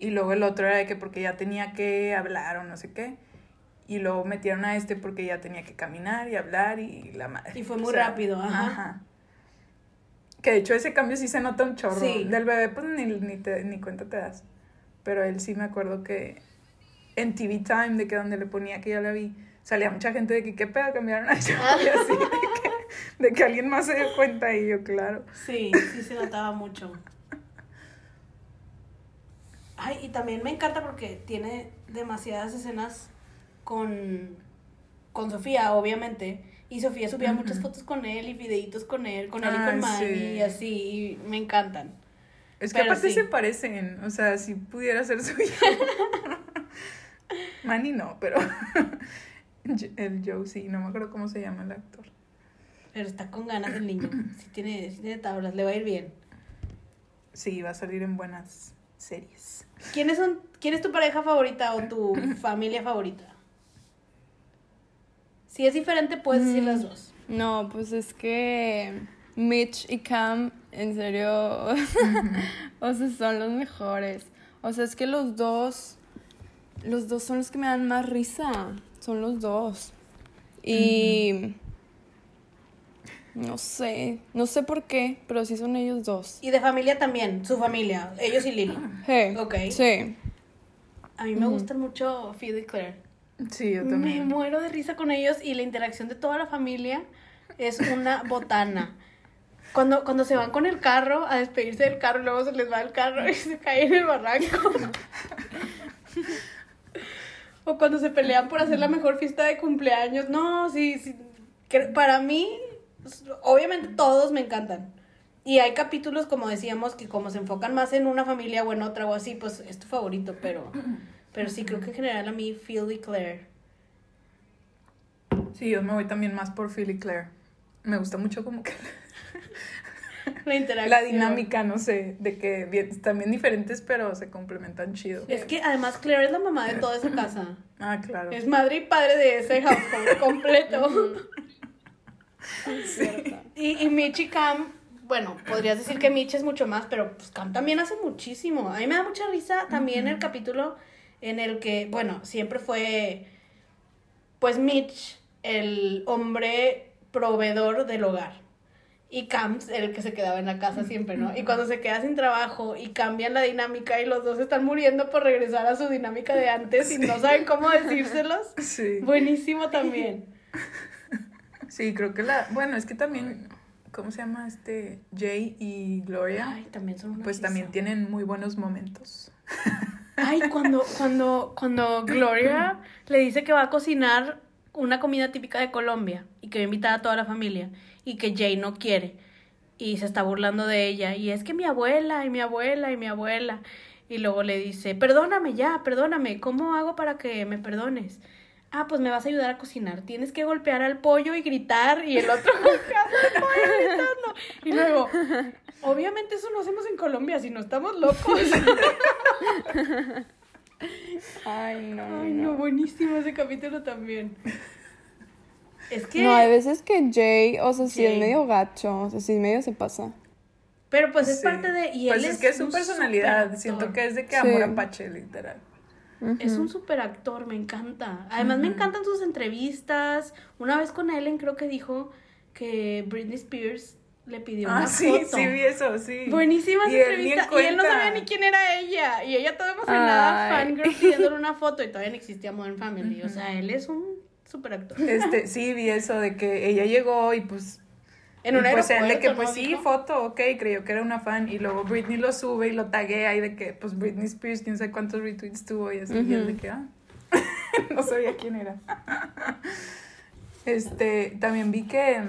Y luego el otro era de que porque ya tenía que hablar o no sé qué. Y luego metieron a este porque ya tenía que caminar y hablar y la madre. Y fue muy rápido, ajá. ajá. Que de hecho ese cambio sí se nota un chorro. Sí. Del bebé pues ni, ni, te- ni cuenta te das. Pero él sí me acuerdo que en TV Time, de que donde le ponía que ya la vi, salía mucha gente de que qué pedo cambiaron a ese güey?", así, de que, de que alguien más se dio cuenta y yo, claro. Sí, sí se notaba mucho. Ay, y también me encanta porque tiene demasiadas escenas con, con Sofía, obviamente. Y Sofía subía muchas fotos con él y videitos con él, con él y Ay, con Manny sí. y así, y me encantan. Es que Pero aparte sí. se parecen, o sea, si pudiera ser suyo. Manny no, pero el Joe sí, no me acuerdo cómo se llama el actor. Pero está con ganas el niño. Sí tiene, tiene tablas, le va a ir bien. Sí, va a salir en buenas series. ¿Quiénes son, ¿Quién es tu pareja favorita o tu familia favorita? Si es diferente, puedes decir las dos. No, pues es que Mitch y Cam, en serio, o sea, son los mejores. O sea, es que los dos, los dos son los que me dan más risa. Son los dos. Y No sé, no sé por qué, pero sí son ellos dos. Y de familia también, su familia, ellos y Lily. Hey, Ok. Sí. A mí me gustan mucho Phil y Claire. Sí, yo Me también. muero de risa con ellos y la interacción de toda la familia es una botana. Cuando, cuando se van con el carro a despedirse del carro, luego se les va el carro y se cae en el barranco. o cuando se pelean por hacer la mejor fiesta de cumpleaños. No, sí, sí. Para mí, obviamente todos me encantan. Y hay capítulos, como decíamos, que como se enfocan más en una familia o en otra o así, pues es tu favorito, pero, pero sí, creo que en general a mí Phil y Claire. Sí, yo me voy también más por Phil y Claire. Me gusta mucho como que La interacción. la dinámica, no sé, de que bien- están bien diferentes, pero se complementan chido. Es que además Claire es la mamá de toda esa casa. Ah, claro. Es madre y padre de ese household completo. Y, y Mitch y Cam, bueno, podrías decir que Mitch es mucho más, pero pues Cam también hace muchísimo. A mí me da mucha risa también el capítulo en el que, bueno, siempre fue, pues Mitch, el hombre proveedor del hogar. Y Cam el que se quedaba en la casa siempre, ¿no? Y cuando se queda sin trabajo y cambian la dinámica y los dos están muriendo por regresar a su dinámica de antes y no saben cómo decírselos. Sí. Buenísimo también. Sí, creo que la. Bueno, es que también. ¿Cómo se llama este? Jay y Gloria. Ay, también son una pues risa. también tienen muy buenos momentos. Ay, cuando, cuando, cuando Gloria le dice que va a cocinar una comida típica de Colombia y que va a invitar a toda la familia y que Jay no quiere y se está burlando de ella y es que mi abuela y mi abuela y mi abuela y luego le dice, perdóname ya, perdóname, ¿cómo hago para que me perdones? Ah, pues me vas a ayudar a cocinar. Tienes que golpear al pollo y gritar y el otro golpeando al pollo gritando. Y luego, obviamente eso lo hacemos en Colombia, si no estamos locos. Ay, no. Ay, no, buenísimo ese capítulo también. Es que. No, hay veces que Jay, o sea, sí Jay. es medio gacho, o sea, sí medio se pasa. Pero pues es Sí. parte de. Y pues él es, que es su un personalidad. Siento que es de que Sí. amor apache, literal. Es un super actor, me encanta. Además, me encantan sus entrevistas. Una vez con Ellen creo que dijo que Britney Spears le pidió Ah, una sí, foto. sí, vi eso, sí. Buenísima esa entrevista. Y él no sabía ni quién era ella. Y ella toda emocionada, fangirl, pidiéndole una foto. Y todavía no existía Modern Family. O sea, él es un super actor. Este, sí, vi eso de que ella llegó y pues. En un pues él de que, ¿no? pues sí, Dijo. foto, ok, creyó que era una fan. Y luego Britney lo sube y lo taguea y de que, pues Britney Spears, quién sabe cuántos retweets tuvo y así. Y él de que, ah. no sabía quién era. Este, también vi que,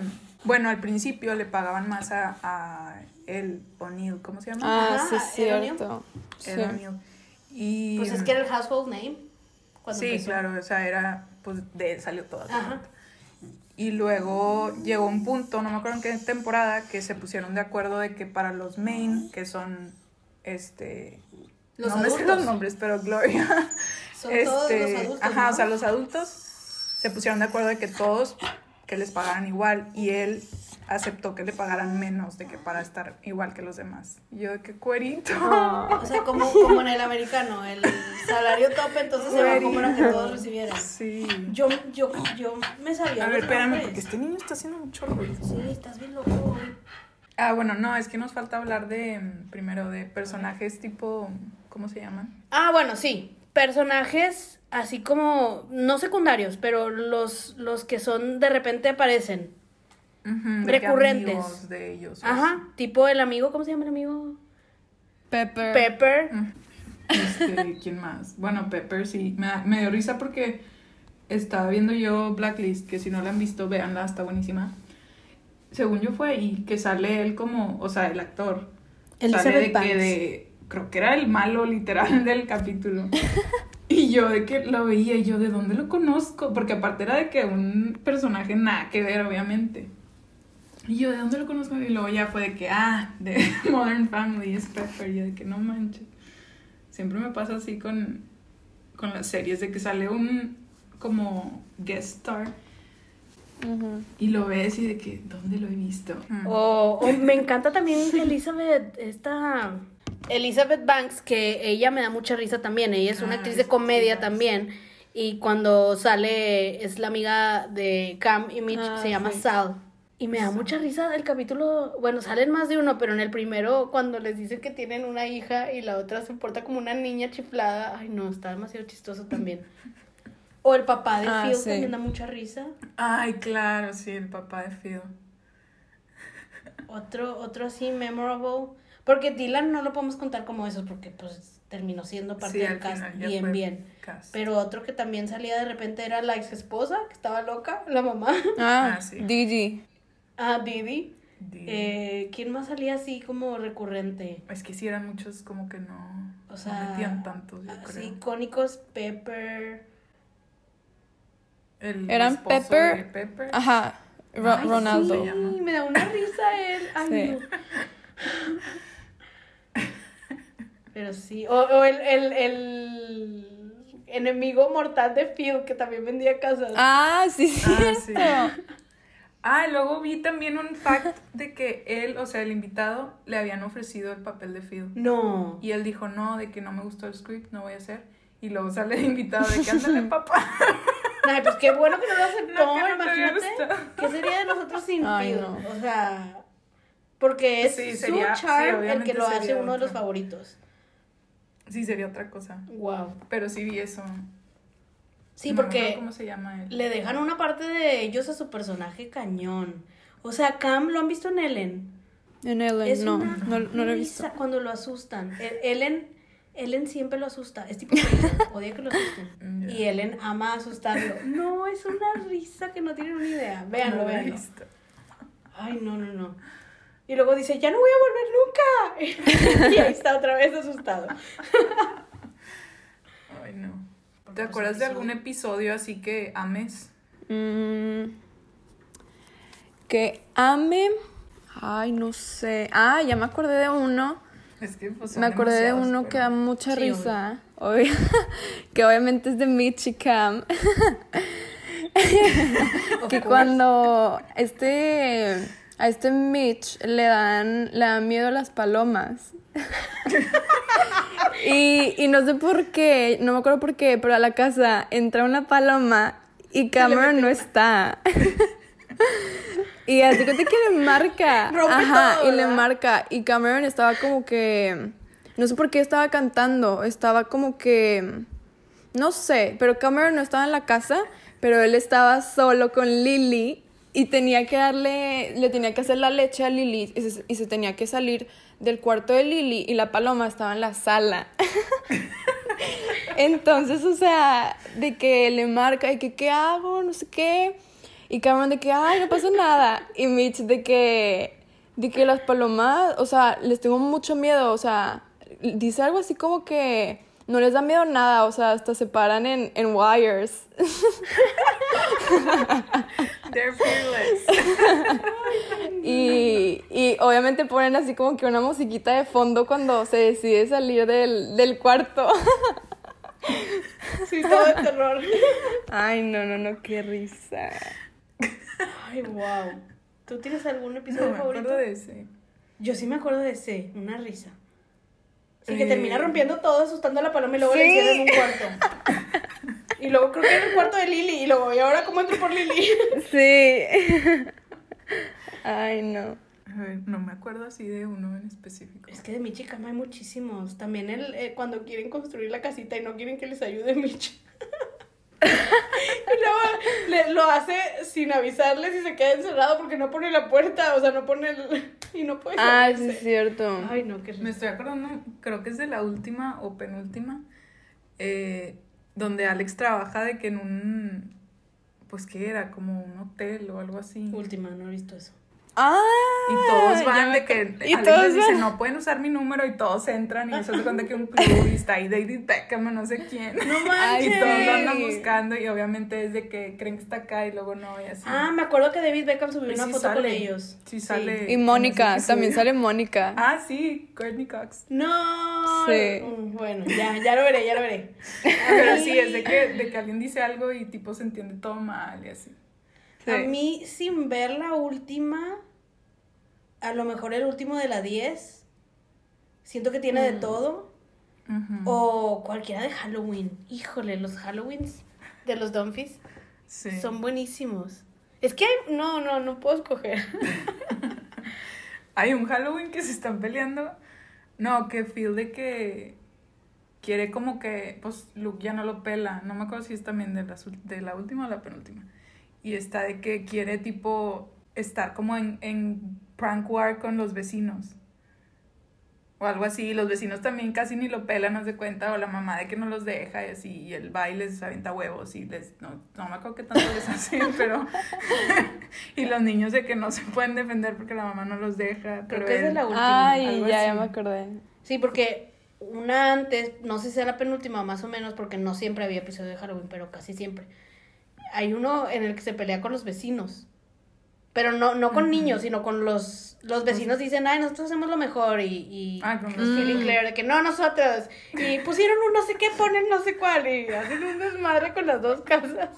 bueno, al principio le pagaban más a, a el O'Neill, ¿cómo se llama? Ah, Ajá, sí, es cierto. El O'Neill. Y, Pues es que era el household name. cuando Sí, empezó. claro, o sea, era, pues de él salió todo. Ajá. Y luego llegó un punto, no me acuerdo en qué temporada, que se pusieron de acuerdo de que para los main, que son, este... Los no me sé adultos. los nombres, pero Gloria. Son todos los adultos. Este, Ajá, ¿no? o sea, los adultos se pusieron de acuerdo de que todos, que les pagaran igual. Y él aceptó que le pagaran menos de que para estar igual que los demás. Y yo de que cuerito. O sea, como, como en el americano, el salario top entonces se bajó para que todos recibieran. Sí. Yo, yo, yo me sabía A ver, espérame, nombres. porque este niño está haciendo mucho ruido. Sí, estás bien loco. güey. Ah, bueno, no, es que nos falta hablar de, mm, primero, de personajes tipo, ¿cómo se llaman? Ah, bueno, sí. Personajes así como, no secundarios, pero los, los que son, de repente aparecen. Recurrentes. de ellos. o Ajaj, tipo el amigo, ¿cómo se llama el amigo? Pepper. Pepper. Este, ¿quién más? Bueno, Pepper sí, me, da- me dio risa porque estaba viendo yo Blacklist, que si no la han visto, véanla, está buenísima. Según yo fue ahí, que sale él como, o sea, el actor. Elizabeth sale de que de, creo que era el malo literal del capítulo. Y yo de que lo veía y yo de dónde lo conozco, porque aparte era de que un personaje nada que ver, obviamente. Y yo de dónde lo conozco y luego ya fue de que, ah, de Modern Family es Pepper, y yo de que no manches. Siempre me pasa así con, con las series, de que sale un como guest star y lo ves y de que, ¿dónde lo he visto? O, o me encanta también Elizabeth, esta Elizabeth Banks, que ella me da mucha risa también. Ella es una Ah, actriz de comedia también. Y cuando sale, es la amiga de Cam y Mitch, Ah, se llama sí. Sal. Y me da mucha risa el capítulo, bueno, salen más de uno, pero en el primero cuando les dicen que tienen una hija y la otra se porta como una niña chiflada, ay no, está demasiado chistoso también. O el papá de Ah, Phil sí. también da mucha risa. Ay, claro, sí, el papá de Phil. Otro, otro así memorable. Porque Dylan no lo podemos contar como esos porque pues terminó siendo parte Sí, del cast bien, bien. cast. Pero otro que también salía de repente era la ex esposa, que estaba loca, la mamá. Ah, Ah, sí. Didi. Ah, Didi. Di- Eh, ¿Quién más salía así como recurrente? Es que sí eran muchos como que no, O sea, no metían tantos, yo Así, creo. icónicos, Pepper. El Eran Pepper. de Pepper. Ajá. Ro- Ay, Ronaldo. Sí, me da una risa él. Ay, Sí. no. Pero sí. O, o el, el, el enemigo mortal de Phil, que también vendía casas. Ah, sí, sí. Ah, sí. Ah, luego vi también un fact de que él, o sea, el invitado, le habían ofrecido el papel de Phil. No. Y él dijo, no, de que no me gustó el script, no voy a hacer. Y luego sale el invitado de que ándale, papá. Ay, pues qué bueno que no lo aceptó. No, que no imagínate. ¿Qué sería de nosotros sin Ay, Phil? no. O sea. Porque es Sí, su sería- sí, charm el que lo hace uno de los favoritos. Sí, sería otra cosa. Wow. Pero sí vi eso. Sí, No porque ¿Cómo se llama él? le dejan una parte de ellos a su personaje cañón. O sea, Cam lo han visto en Ellen. En Ellen, Es no, una no, no lo he visto. risa cuando lo asustan. E- Ellen, Ellen siempre lo asusta. Es tipo odia que lo asusten. Ya. Y Ellen ama asustarlo. No, es una risa que no tienen una idea. Véanlo, No lo he véanlo. visto. Ay, no, no, no. Y luego dice, ya no voy a volver nunca. y ahí está otra vez asustado. Ay, no. ¿Te acuerdas de algún episodio así que ames? Mm, que ame. Ay, no sé. Ah, ya me acordé de uno. Es que pues, son Me acordé de uno pero- que da mucha Sí, risa. Obvio. que obviamente es de Mitch y Cam. que cuando este a este Mitch le dan le dan miedo las palomas. y, y no sé por qué, no me acuerdo por qué, pero a la casa entra una paloma y Cameron no está. y así que le marca. Rompe Ajá, todo, y le marca. Y Cameron estaba como que. No sé por qué estaba cantando. Estaba como que. No sé, pero Cameron no estaba en la casa, pero él estaba solo con Lily y tenía que darle, le tenía que hacer la leche a Lily y se, tenía que salir del cuarto de Lily y la paloma estaba en la sala. Entonces, o sea, de que le marca y que qué hago, no sé qué. Y Cameron de que, ay, no pasa nada. Y Mitch de que, de que las palomas, o sea, les tengo mucho miedo, o sea, dice algo así como que no les da miedo nada, o sea, hasta se paran en, en wires. They're fearless. Y, y obviamente ponen así como que una musiquita de fondo cuando se decide salir del, del cuarto. Sí, todo el terror. Ay, no, no, no, qué risa. Ay, wow. ¿Tú tienes algún No episodio me favorito? acuerdo de ese. Yo sí me acuerdo de ese, una risa. Sí, que Eh. termina rompiendo todo, asustando a la paloma y luego le Sí. encierran en un cuarto. Y luego creo que era el cuarto de Lily y luego, ¿y ahora cómo entro por Lily? Sí. Ay, no. A ver, no me acuerdo así de uno en específico. Es que de Michi Cama hay muchísimos. También el, eh, cuando quieren construir la casita y no quieren que les ayude Michi. Y luego le- lo hace sin avisarles y se queda encerrado porque no pone la puerta, o sea, no pone el... y no puede Ah, sí, es cierto. Ay, no, qué Me risa. estoy acordando, creo que es de la última o penúltima, eh, donde Alex trabaja de que en un, pues qué era, como un hotel o algo así. Última, no he visto eso. Ah, Y todos ya van me de que y todos les dice, van- no pueden usar mi número y todos entran y se hace cuenta que un club y está ahí David Beckham o no sé quién. ¡No Ay, Y manches! todos lo andan buscando y obviamente es de que creen que está acá y luego no y así. Ah, me acuerdo que David Beckham subió Y una sí foto con ellos. Sí sale. Y Mónica, también sale Mónica. Ah, sí, Courtney Cox. No. Sí. Mm, Bueno, ya, ya lo veré, ya lo veré. Pero sí, es de que, de que alguien dice algo y tipo se entiende todo mal y así. Sí. A mí, sin ver la última, a lo mejor el último de la 10, siento que tiene de todo. Ujú. O cualquiera de Halloween. Híjole, los Halloweens de los Dumfies Sí. son buenísimos. Es que hay, no, no, no puedo escoger. Hay un Halloween que se están peleando. No, que Phil de que quiere como que, pues Luke ya no lo pela. No me acuerdo si es también de la, de la última o la penúltima. Y está de que quiere tipo estar como en, en prank war con los vecinos. O algo así. Los vecinos también casi ni lo pelan, no se cuenta. O la mamá de que no los deja y así. Y el baile les avienta huevos y les... No, no me acuerdo qué tanto les hacen, pero... y los niños de que no se pueden defender porque la mamá no los deja. Creo pero que es la última. Ay, algo ya, ya así. me acordé. Sí, porque una antes, no sé si sea la penúltima más o menos, porque no siempre había episodio de Halloween, pero casi siempre. Hay uno en el que se pelea con los vecinos. Pero no, no con niños, sino con los, los vecinos dicen, ay, nosotros hacemos lo mejor. Y, y Ah, con pues, los- y Mm. Claire de que no, nosotros. Y pusieron un no sé qué, ponen no sé cuál. Y hacen un desmadre con las dos casas.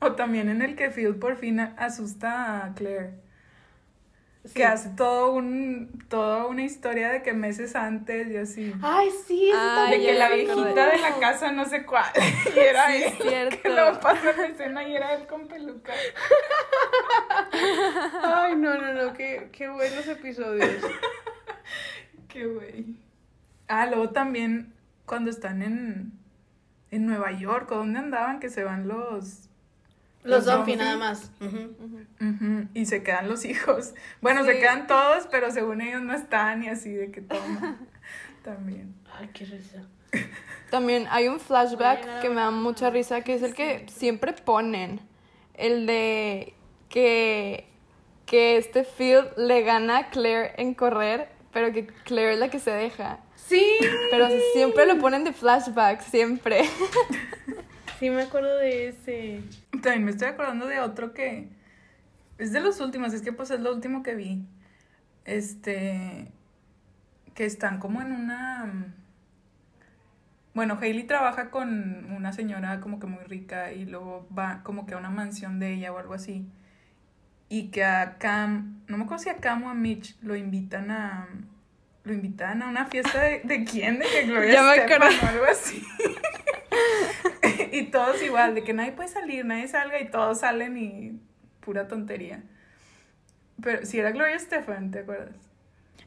O también en el que Phil por fin asusta a Claire. Sí. Que hace todo un, toda una historia de que meses antes y así. Ay, sí, eso está Ay, de que la viejita de la casa no sé cuál. Y era Sí, él. es cierto. Que luego pasa la escena y era él con peluca. Ay, no, no, no, qué, qué buenos episodios. Qué güey. Ah, luego también cuando están en, en Nueva York, ¿o dónde andaban? Que se van los... Los Los nada más. Ujú. Ujú, y se quedan los hijos. Bueno, se quedan todos, pero según ellos no están y así de que toma. También. Ay, qué risa. También hay un flashback que me da mucha risa, que es el que siempre ponen. El de que, que este Phil le gana a Claire en correr, pero que Claire es la que se deja. Sí, Pero siempre lo ponen de flashback, siempre. sí me acuerdo de ese. También me estoy acordando de otro que es de los últimos, es que pues es lo último que vi. Este que están como en una bueno, Hailey trabaja con una señora como que muy rica y luego va como que a una mansión de ella o algo así. Y que a Cam, no me acuerdo si a Cam o a Mitch lo invitan a lo invitan a una fiesta de, ¿de quién? De que Gloria Ya me Estefan o algo así. y todos igual, de que nadie puede salir, nadie salga y todos salen y pura tontería. Pero si era Gloria Estefan, ¿te acuerdas?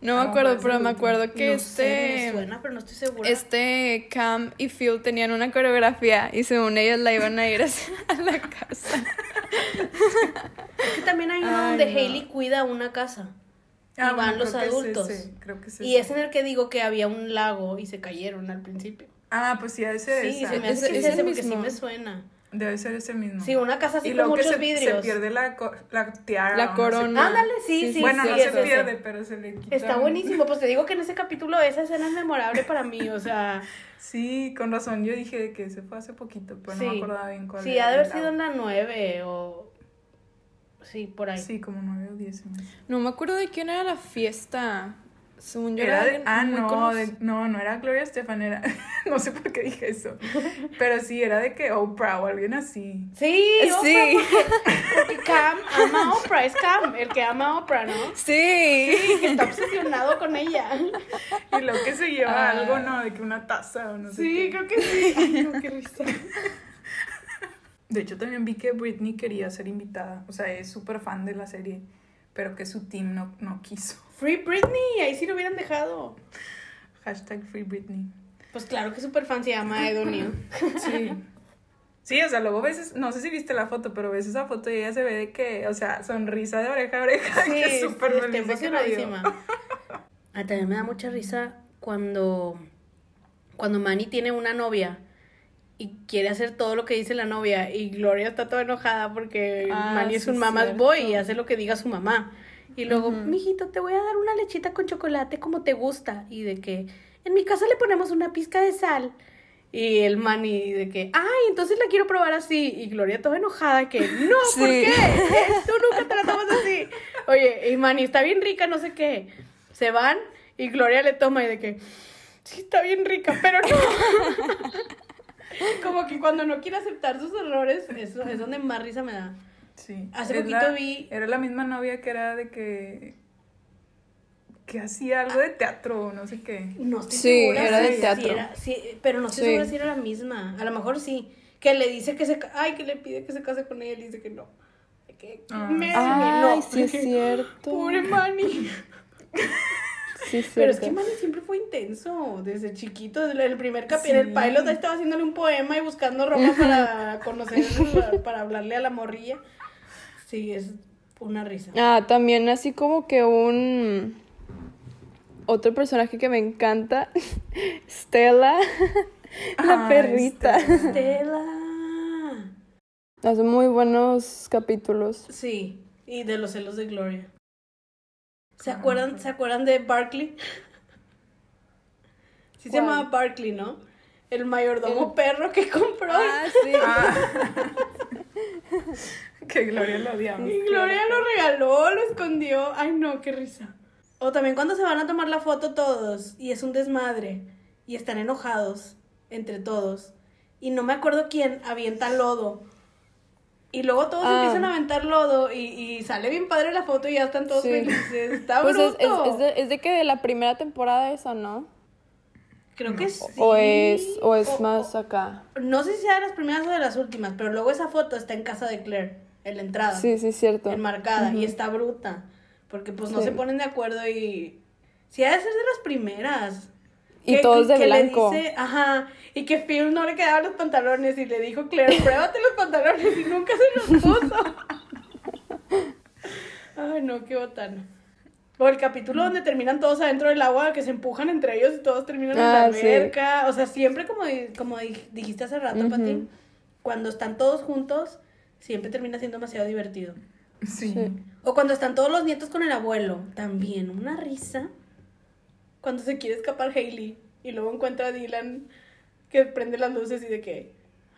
No me Ah, acuerdo, pues, pero me acuerdo que no sé, me este, suena, pero no estoy segura. este Cam y Phil tenían una coreografía y según ellos la iban a ir a la casa. Es que también hay uno Ay, donde no. Hailey cuida una casa. Y Ah, van bueno, los creo que es adultos. ese, creo que es Y ese. es en el que digo que había un lago y se cayeron al principio. Ah, pues sí, debe ser Sí, se me hace Ese- que es ese ese porque sí me suena. Debe ser ese mismo. Sí, una casa así y con luego que muchos se, vidrios. se pierde la, la tiara. La o no sé corona. Ándale, sí, Sí, sí. bueno, sí, no se pierde, pero se le quita. Está buenísimo, pues te digo que en ese capítulo esa escena es memorable para mí, o sea, Sí, con razón. Yo dije que se fue hace poquito, pero no me acordaba bien cuál Sí, era ha de haber sido en la 9 o... Sí, por ahí. Sí, como nueve o diez. se me hace. No me acuerdo de quién era la fiesta. Según yo Era de, ah, no, de- no, no era Gloria Estefan, era, no sé por qué dije eso, pero sí, era de que Oprah o alguien así. Sí, Oprah, Sí. porque, porque Cam ama a Oprah, es Cam, el que ama a Oprah, ¿no? Sí. Sí, que está obsesionado con ella. Y lo que se lleva Ah. algo, ¿no? De que una taza o no sé Sí, qué. creo que sí. Ay, no, qué risa. De hecho, también vi que Britney quería ser invitada, o sea, es súper fan de la serie, pero que su team no, no quiso. Free Britney, ahí sí lo hubieran dejado. Hashtag Free Britney. Pues claro que super fan se llama Edo New. Sí. Sí, o sea, luego ves, no sé si viste la foto, pero ves esa foto y ella se ve de que, o sea, sonrisa de oreja a oreja, Sí, que es súper vio. emocionadísima. Ah, también me da mucha risa cuando, cuando Manny tiene una novia y quiere hacer todo lo que dice la novia y Gloria está toda enojada porque Ah, Manny es sí, un cierto. boy y hace lo que diga su mamá. Y luego, Ujú. mijito, te voy a dar una lechita con chocolate como te gusta. Y de que, en mi casa le ponemos una pizca de sal. Y el Manny de que, ay, entonces la quiero probar así. Y Gloria toda enojada que, no, ¿por qué? Tú nunca te la tomas así. Oye, y Manny está bien rica, no sé qué. Se van y Gloria le toma y de que, sí, está bien rica, pero no. Como que cuando no quiere aceptar sus errores, eso es donde más risa me da. Sí. Hace Es poquito la- vi- Era la misma novia que era de que. que hacía algo de teatro o no sé qué. No estoy Sí, segura era de si teatro. era- sí, pero no estoy Sí. segura si era la misma. A lo mejor sí. Que le dice que se... Ay, que le pide que se case con ella y dice que no. que Ah. me Ay, no. sí es cierto. Pobre Manny. Sí es Pero es que Manny siempre fue intenso, desde chiquito, desde el primer capítulo, Sí. el pilot ahí estaba haciéndole un poema y buscando ropa para conocer, para hablarle a la morrilla. Sí, es una risa. Ah, también así como que un... Otro personaje que me encanta, Stella, la Ay, perrita. Stella. Estela. Hace muy buenos capítulos. Sí, y de los celos de Gloria. ¿Se Ah, acuerdan. ¿se acuerdan de Barkley? Sí se llamaba Barkley, ¿no? El mayordomo El- perro que compró. Ah, sí. Ah. que Gloria lo odiaba. Y Gloria lo regaló, lo escondió. Ay, no, qué risa. O también cuando se van a tomar la foto todos y es un desmadre y están enojados entre todos. Y no me acuerdo quién avienta lodo. Y luego todos Ah. empiezan a aventar lodo y, y sale bien padre la foto y ya están todos Sí. felices. Está Pues es, bruto. es- es de, es de que de la primera temporada esa, ¿no? Creo que sí. O es, o es O- más acá. No sé si sea de las primeras o de las últimas, pero luego esa foto está en casa de Claire, en la entrada. Sí, sí, cierto. enmarcada y está bruta. Porque pues no Sí. se ponen de acuerdo y. Sí, ha de ser de las primeras. Y todos de que le blanco. dice- ajá. Y que Phil no le quedaban los pantalones y le dijo Claire, pruébate los pantalones y nunca se los puso. Ay, no, qué botana. O el capítulo donde terminan todos adentro del agua, que se empujan entre ellos y todos terminan en la Ah, sí. alberca. O sea, siempre como, como di- dijiste hace rato, Ujú. Pati, cuando están todos juntos, siempre termina siendo demasiado divertido. Sí. Sí. O cuando están todos los nietos con el abuelo, también una risa. Cuando se quiere escapar Hailey y luego encuentra a Dylan que prende las luces y de que,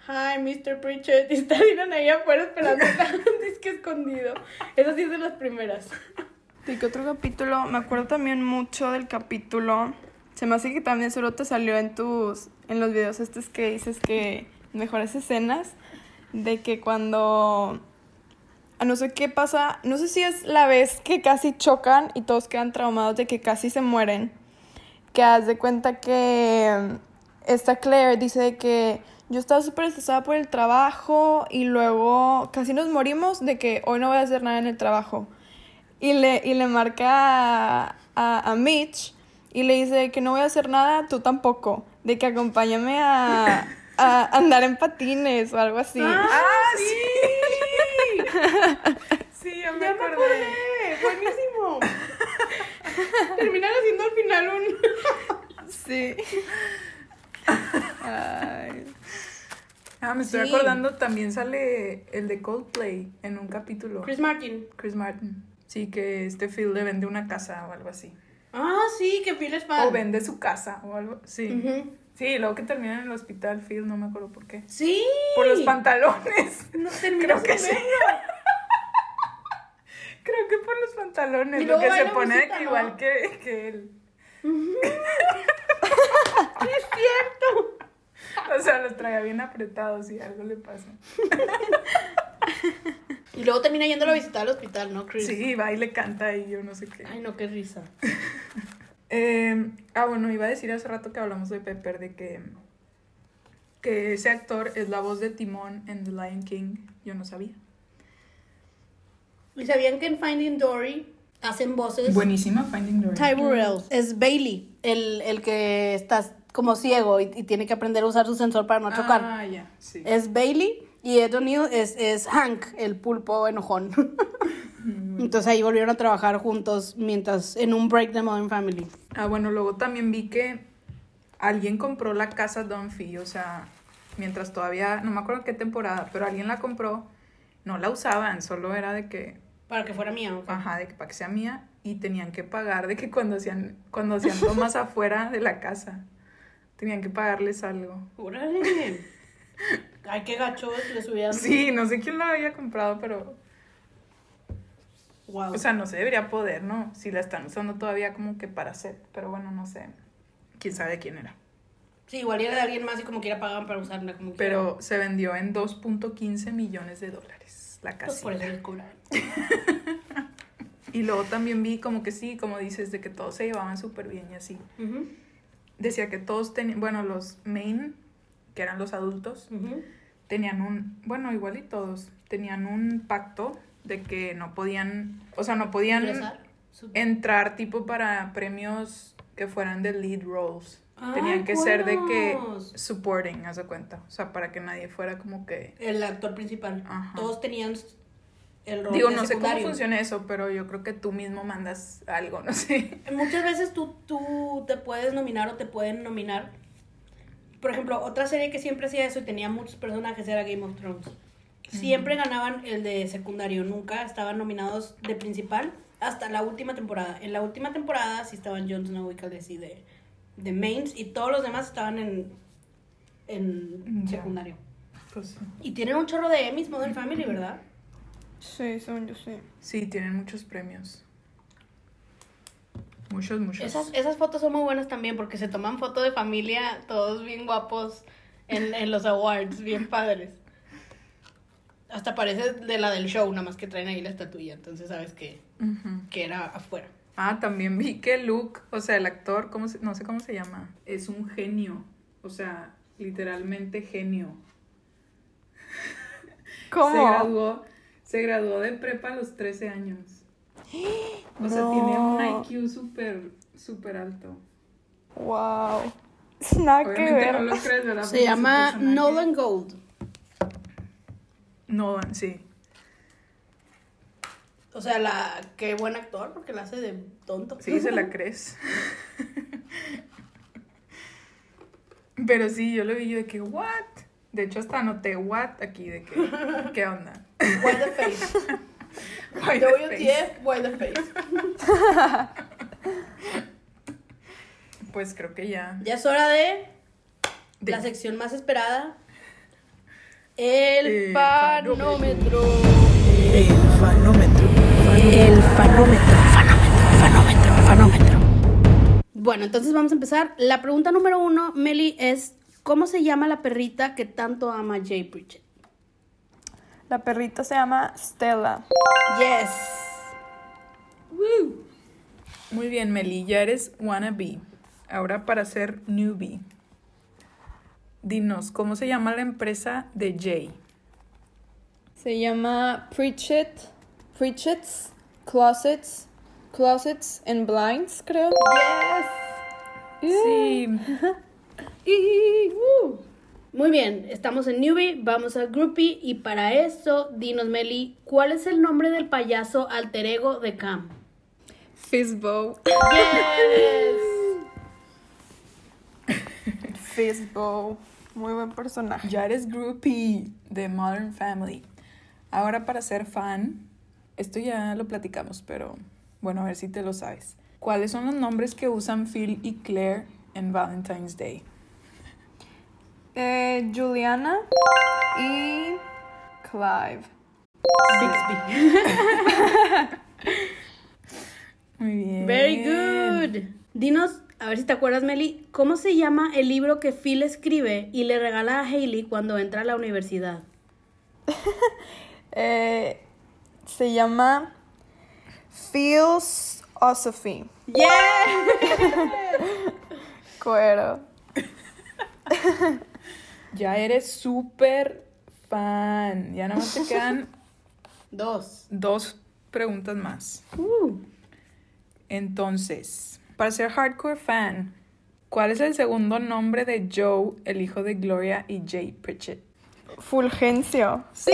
hi, Mr. Pritchett, y está Dylan ahí afuera esperando disque escondido. Esa sí es de las primeras. ¿De qué otro capítulo? Me acuerdo también mucho del capítulo. Se me hace que también solo te salió en tus. en los videos estos que dices que. mejores escenas. De que cuando. no sé qué pasa. No sé si es la vez que casi chocan y todos quedan traumados de que casi se mueren. Que haz de cuenta que. mm, Esta Claire dice que. Yo estaba súper estresada por el trabajo y luego casi nos morimos de que hoy no voy a hacer nada en el trabajo. Y le, y le marca a, a, a Mitch y le dice que no voy a hacer nada, tú tampoco. De que acompáñame a, a andar en patines o algo así. ¡Ah, sí! sí, ya me Ya me acordé. acordé, buenísimo. Terminan haciendo al final un... Sí. Ay. Ah, me estoy Sí. acordando, también sale el de Coldplay en un capítulo. Chris Martin. Chris Martin. Sí, que este Phil le vende una casa o algo así. Ah, sí, que Phil es fan. O vende su casa o algo. Sí. Ujú. Sí, luego que termina en el hospital, Phil, no me acuerdo por qué. Sí. Por los pantalones. No termina Creo que sí. Creo que por los pantalones. Y Lo luego que se baila pone música, que ¿no? igual que, que él. Sí, es cierto. O sea, los traía bien apretados y algo le pasa. Y luego termina yéndolo a visitar al hospital, ¿no, Chris? Sí, va y le canta y yo no sé qué. Ay, no, qué risa. Eh, ah, bueno, iba a decir hace rato que hablamos de Pepper, de que, que ese actor es la voz de Timón en The Lion King. Yo no sabía. ¿Y sabían que en Finding Dory hacen voces? Buenísima Finding Dory. Ty Burrell. Es Bailey, el, el que está como ciego y, y tiene que aprender a usar su sensor para no chocar. Ah, ya, sí. Es Bailey y Ed O'Neill es, es Hank, el pulpo enojón. Entonces ahí volvieron a trabajar juntos mientras en un break de Modern Family. Ah, bueno, luego también vi que alguien compró la casa Dunphy, o sea, mientras todavía, no me acuerdo qué temporada, pero alguien la compró, no la usaban, solo era de que, Para que fuera mía, ¿ok? ajá, de que para que sea mía, y tenían que pagar de que cuando hacían, cuando hacían tomas afuera de la casa, tenían que pagarles algo. ¡Órale! Ay, qué gachos le subían. Sí, no sé quién lo había comprado, pero, Wow. o sea, no se debería poder, ¿no? Si la están usando todavía como que para hacer, pero bueno, no sé, quién sabe quién era. sí, igual era de alguien más y como quiera pagaban para usarla como quiera. Pero se vendió en 2.15 millones de dólares la Pues por eso cobraron. Y luego también vi como que sí, como dices, de que todos se llevaban súper bien y así. Ujú, Decía que todos tenían, bueno, los main, que eran los adultos, ujú. tenían un, bueno, igual y todos, tenían un pacto de que no podían, o sea, no podían entrar tipo para premios que fueran de lead roles. Ay, Tenían que ser de que supporting, haz de cuenta. O sea, para que nadie fuera como que... El actor principal. Ajá. Todos tenían el rol Digo, de no sé cómo secundario. funciona eso, pero yo creo que tú mismo mandas algo, no sé. Muchas veces tú, tú te puedes nominar o te pueden nominar. Por ejemplo, otra serie que siempre hacía eso y tenía muchos personajes era Game of Thrones. Siempre ganaban el de secundario, nunca estaban nominados de principal hasta la última temporada. En la última temporada sí estaban Jon Snow y Khaleesi de, de mains y todos los demás estaban en, en secundario. Pues sí. Y tienen un chorro de Emmys Modern Family, ¿verdad? Sí, según yo sí. Sí, tienen muchos premios. Muchos, muchos. Esas, esas fotos son muy buenas también porque se toman foto de familia, todos bien guapos en, en los awards, bien padres. Hasta parece de la del show, nada más que traen ahí la estatuilla, entonces sabes que, que era afuera. Ah, también vi que Luke, o sea, el actor, ¿cómo se- no sé cómo se llama, es un genio. O sea, literalmente genio. Se ¿Cómo? graduó, se graduó de prepa a los 13 años. O sea, tiene un. IQ súper, súper alto. Wow. Nada que Obviamente ver. no lo crees, ¿verdad? Se Porque llama Nolan Gold. Nolan, sí. O sea, la qué buen actor porque la hace de tonto. Sí, se la crees. Pero sí, yo lo vi yo de que, ¿what? De hecho, hasta anoté, ¿what? Aquí, de que, ¿qué onda? Why the face. Why the face? WTF, why the face. Pues creo que ya. Ya es hora de De- la sección más esperada. El El fanómetro. El fanómetro. El fanómetro, fanómetro, fanómetro, fanómetro. Bueno, entonces vamos a empezar. La pregunta número uno, Meli, es ¿cómo se llama la perrita que tanto ama Jay Pritchett? La perrita se llama Stella. Yes. Woo. Muy bien, Meli, ya eres wannabe. Ahora para ser newbie. Dinos, ¿cómo se llama la empresa de Jay? Se llama Pritchett. Pritchett's Closets. Closets and Blinds, creo. Yes. Sí. Y, woo. Muy bien, estamos en Newbie, vamos a Groupie y para eso, dinos Meli, ¿cuál es el nombre del payaso alter ego de Cam? Fizbo. Yes. Fizbo. Muy buen personaje. Ya eres groupie de Modern Family. Ahora para ser fan, esto ya lo platicamos, pero bueno, a ver si te lo sabes. ¿Cuáles son los nombres que usan Phil y Claire en Valentine's Day? Eh, Juliana y Clive. Bixby. Muy bien. Very good. Dinos, a ver si te acuerdas, Meli, ¿cómo se llama el libro que Phil escribe y le regala a Hailey cuando entra a la universidad? Eh, se llama Philosophy. Yeah. Cuero. Ya eres súper fan. Ya nada más te quedan Dos. dos preguntas más. Uh. Entonces, para ser hardcore fan, ¿cuál es el segundo nombre de Joe, el hijo de Gloria y Jay Pritchett? Fulgencio. ¡Sí!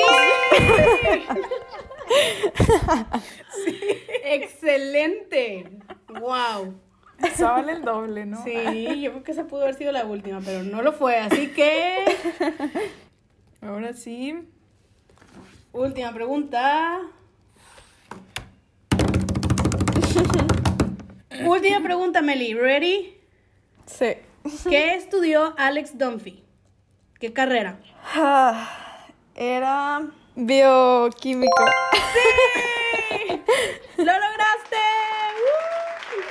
¡Excelente! ¡Wow! Eso vale el doble, ¿no? Sí, yo creo que esa pudo haber sido la última, pero no lo fue, así que... Ahora sí. Última pregunta. Última pregunta, Meli. ¿Ready? Sí. ¿Qué estudió Alex Dunphy? ¿Qué carrera? Ah, Era bioquímico. ¡Lo lograste! ¡Woo!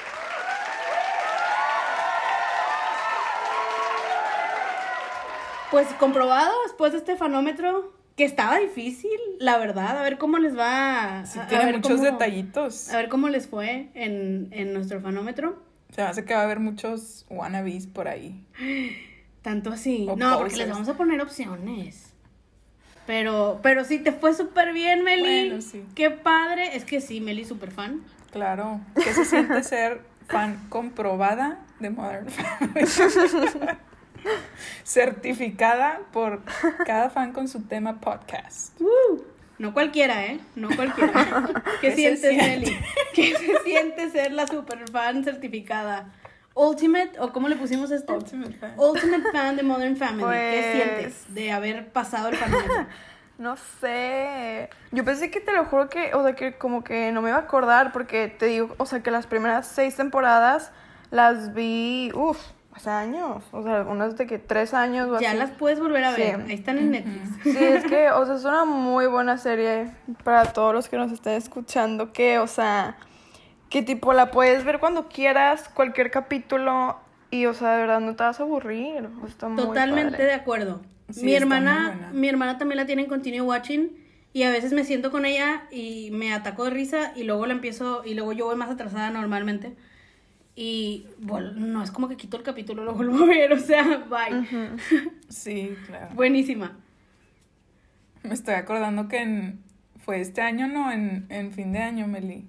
Pues comprobado después de este fanómetro que estaba difícil, la verdad. A ver cómo les va. Sí, a- a tiene ver muchos cómo- detallitos. A ver cómo les fue en, en nuestro fanómetro. Se me hace que va a haber muchos wannabes por ahí. Tanto así. O no, porque les vamos a poner opciones. Pero, pero sí, te fue súper bien, Meli. Bueno, sí. Qué padre. Es que sí, Meli, súper fan. Claro. ¿Qué se siente ser fan comprobada de Modern Family? Certificada por cada fan con su tema podcast. No cualquiera, ¿eh? No cualquiera. ¿Qué, ¿Qué se sientes, siente? Meli? ¿Qué se siente ser la super fan certificada? Ultimate, o cómo le pusimos esto? Ultimate fan. Ultimate fan de Modern Family. ¿Qué Pues- sientes de haber pasado el fanatismo? No sé. Yo pensé que te lo juro que, o sea, que como que no me iba a acordar porque te digo, o sea, que las primeras seis temporadas las vi, uff, hace años. O sea, unas de que tres años o Ya así. las puedes volver a Sí. ver. Ahí están en Netflix. Sí, es que, o sea, es una muy buena serie para todos los que nos estén escuchando, que, o sea, que tipo la puedes ver cuando quieras, cualquier capítulo, y, o sea, de verdad no te vas a aburrir. o sea, está muy Totalmente padre. de acuerdo. Sí, mi muy hermana, mi hermana también la tiene en Continue Watching y a veces me siento con ella y me ataco de risa y luego la empiezo y luego yo voy más atrasada normalmente. Y bueno, no es como que quito el capítulo, lo vuelvo a ver, o sea, bye. Sí, claro. Buenísima. Me estoy acordando que en- fue este año, ¿no? En, en fin de año, Meli.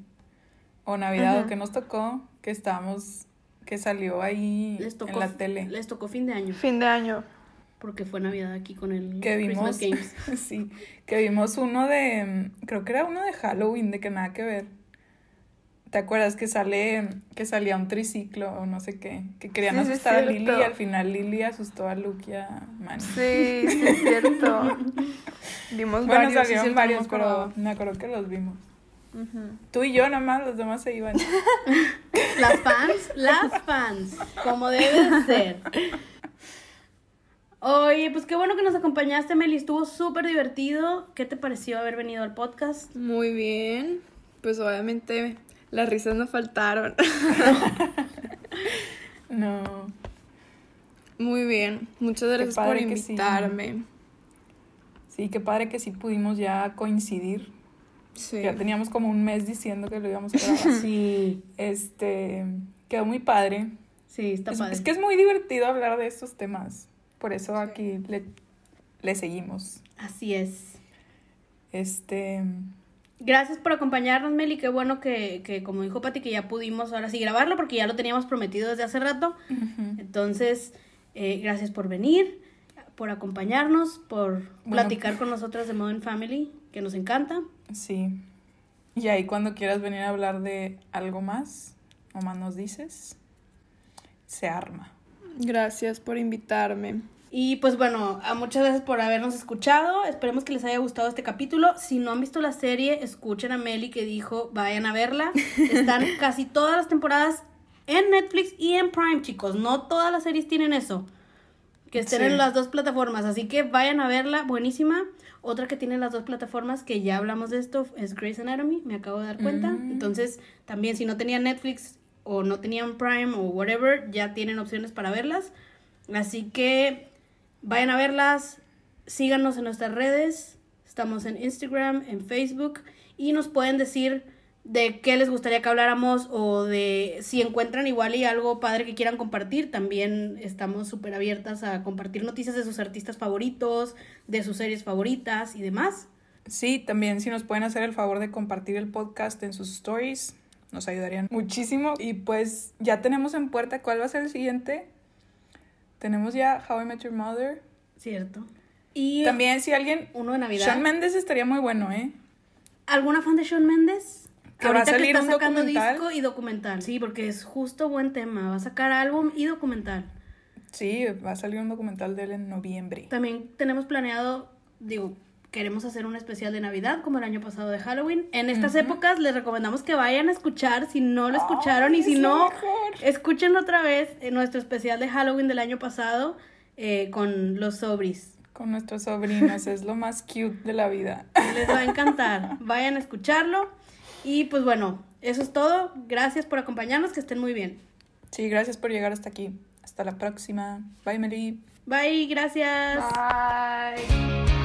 O Navidad, o que nos tocó, que estábamos, que salió ahí Les tocó, en la tele. les tocó fin de año Fin de año. porque fue Navidad aquí con el Que vimos, Christmas Games. sí, que vimos uno de, creo que era uno de Halloween, de que nada que ver. ¿Te acuerdas que sale, que salía un triciclo o no sé qué? Que querían Sí, sí, asustar a. Lily y al final Lily asustó a Luke y a Manny. Sí, sí, es cierto. Vimos Bueno, varios. sí, salieron cierto, varios, pero me acuerdo que los vimos. Tú y yo nomás, los demás se iban. Las fans, las fans, como debe de ser. Oye, pues qué bueno que nos acompañaste, Meli. Estuvo súper divertido. ¿Qué te pareció haber venido al podcast? Muy bien. Pues obviamente las risas no faltaron. No. Muy bien. Muchas gracias por que sí. invitarme. Sí, qué padre que sí pudimos ya coincidir. Sí. Ya teníamos como un mes diciendo que lo íbamos a grabar. Sí, Este, quedó muy padre. sí, está Es, padre. es que es muy divertido hablar de estos temas. Por eso aquí le, le seguimos. Así es. Este, Gracias por acompañarnos, Meli. Qué bueno que, que, como dijo Pati, que ya pudimos ahora sí grabarlo porque ya lo teníamos prometido desde hace rato. Entonces, eh, gracias por venir, por acompañarnos, por platicar con nosotras de Modern Family, que nos encanta. sí. Y ahí cuando quieras venir a hablar de algo más, o más nos dices, se arma. Gracias por invitarme. Y pues bueno, a muchas gracias por habernos escuchado. Esperemos que les haya gustado este capítulo. Si no han visto la serie, escuchen a Meli que dijo, vayan a verla. Están casi todas las temporadas en Netflix y en Prime, chicos. No todas las series tienen eso. Que estén Sí. en las dos plataformas. Así que vayan a verla, buenísima. Otra que tiene en las dos plataformas, que ya hablamos de esto, es Grey's Anatomy, me acabo de dar cuenta. Mm. Entonces, también si no tenían Netflix o no tenían Prime o whatever, ya tienen opciones para verlas. Así que vayan a verlas, síganos en nuestras redes, estamos en Instagram, en Facebook y nos pueden decir de qué les gustaría que habláramos o de si encuentran igual y algo padre que quieran compartir, también estamos súper abiertas a compartir noticias de sus artistas favoritos, de sus series favoritas y demás. Sí, también si nos pueden hacer el favor de compartir el podcast en sus stories, nos ayudarían muchísimo. Y pues ya tenemos en puerta cuál va a ser el siguiente. Tenemos ya How I Met Your Mother. Cierto. Y También si alguien... uno de Navidad. Sean Mendes estaría muy bueno, ¿eh? ¿Alguna fan de Shawn Mendes? Que va a salir está un sacando documental. disco y documental. Sí, porque es justo buen tema. Va a sacar álbum y documental. Sí, va a salir un documental de él en noviembre. También tenemos planeado, digo, queremos hacer un especial de Navidad, como el año pasado de Halloween. En estas épocas les recomendamos que vayan a escuchar, si no lo escucharon, y si es no, escúchenlo otra vez en nuestro especial de Halloween del año pasado eh, con los sobris. Con nuestros sobrinos, es lo más cute de la vida. Les va a encantar. Vayan a escucharlo. Y pues bueno, eso es todo. Gracias por acompañarnos, que estén muy bien. Sí, gracias por llegar hasta aquí. Hasta la próxima. Bye, Mary. Bye, gracias. Bye.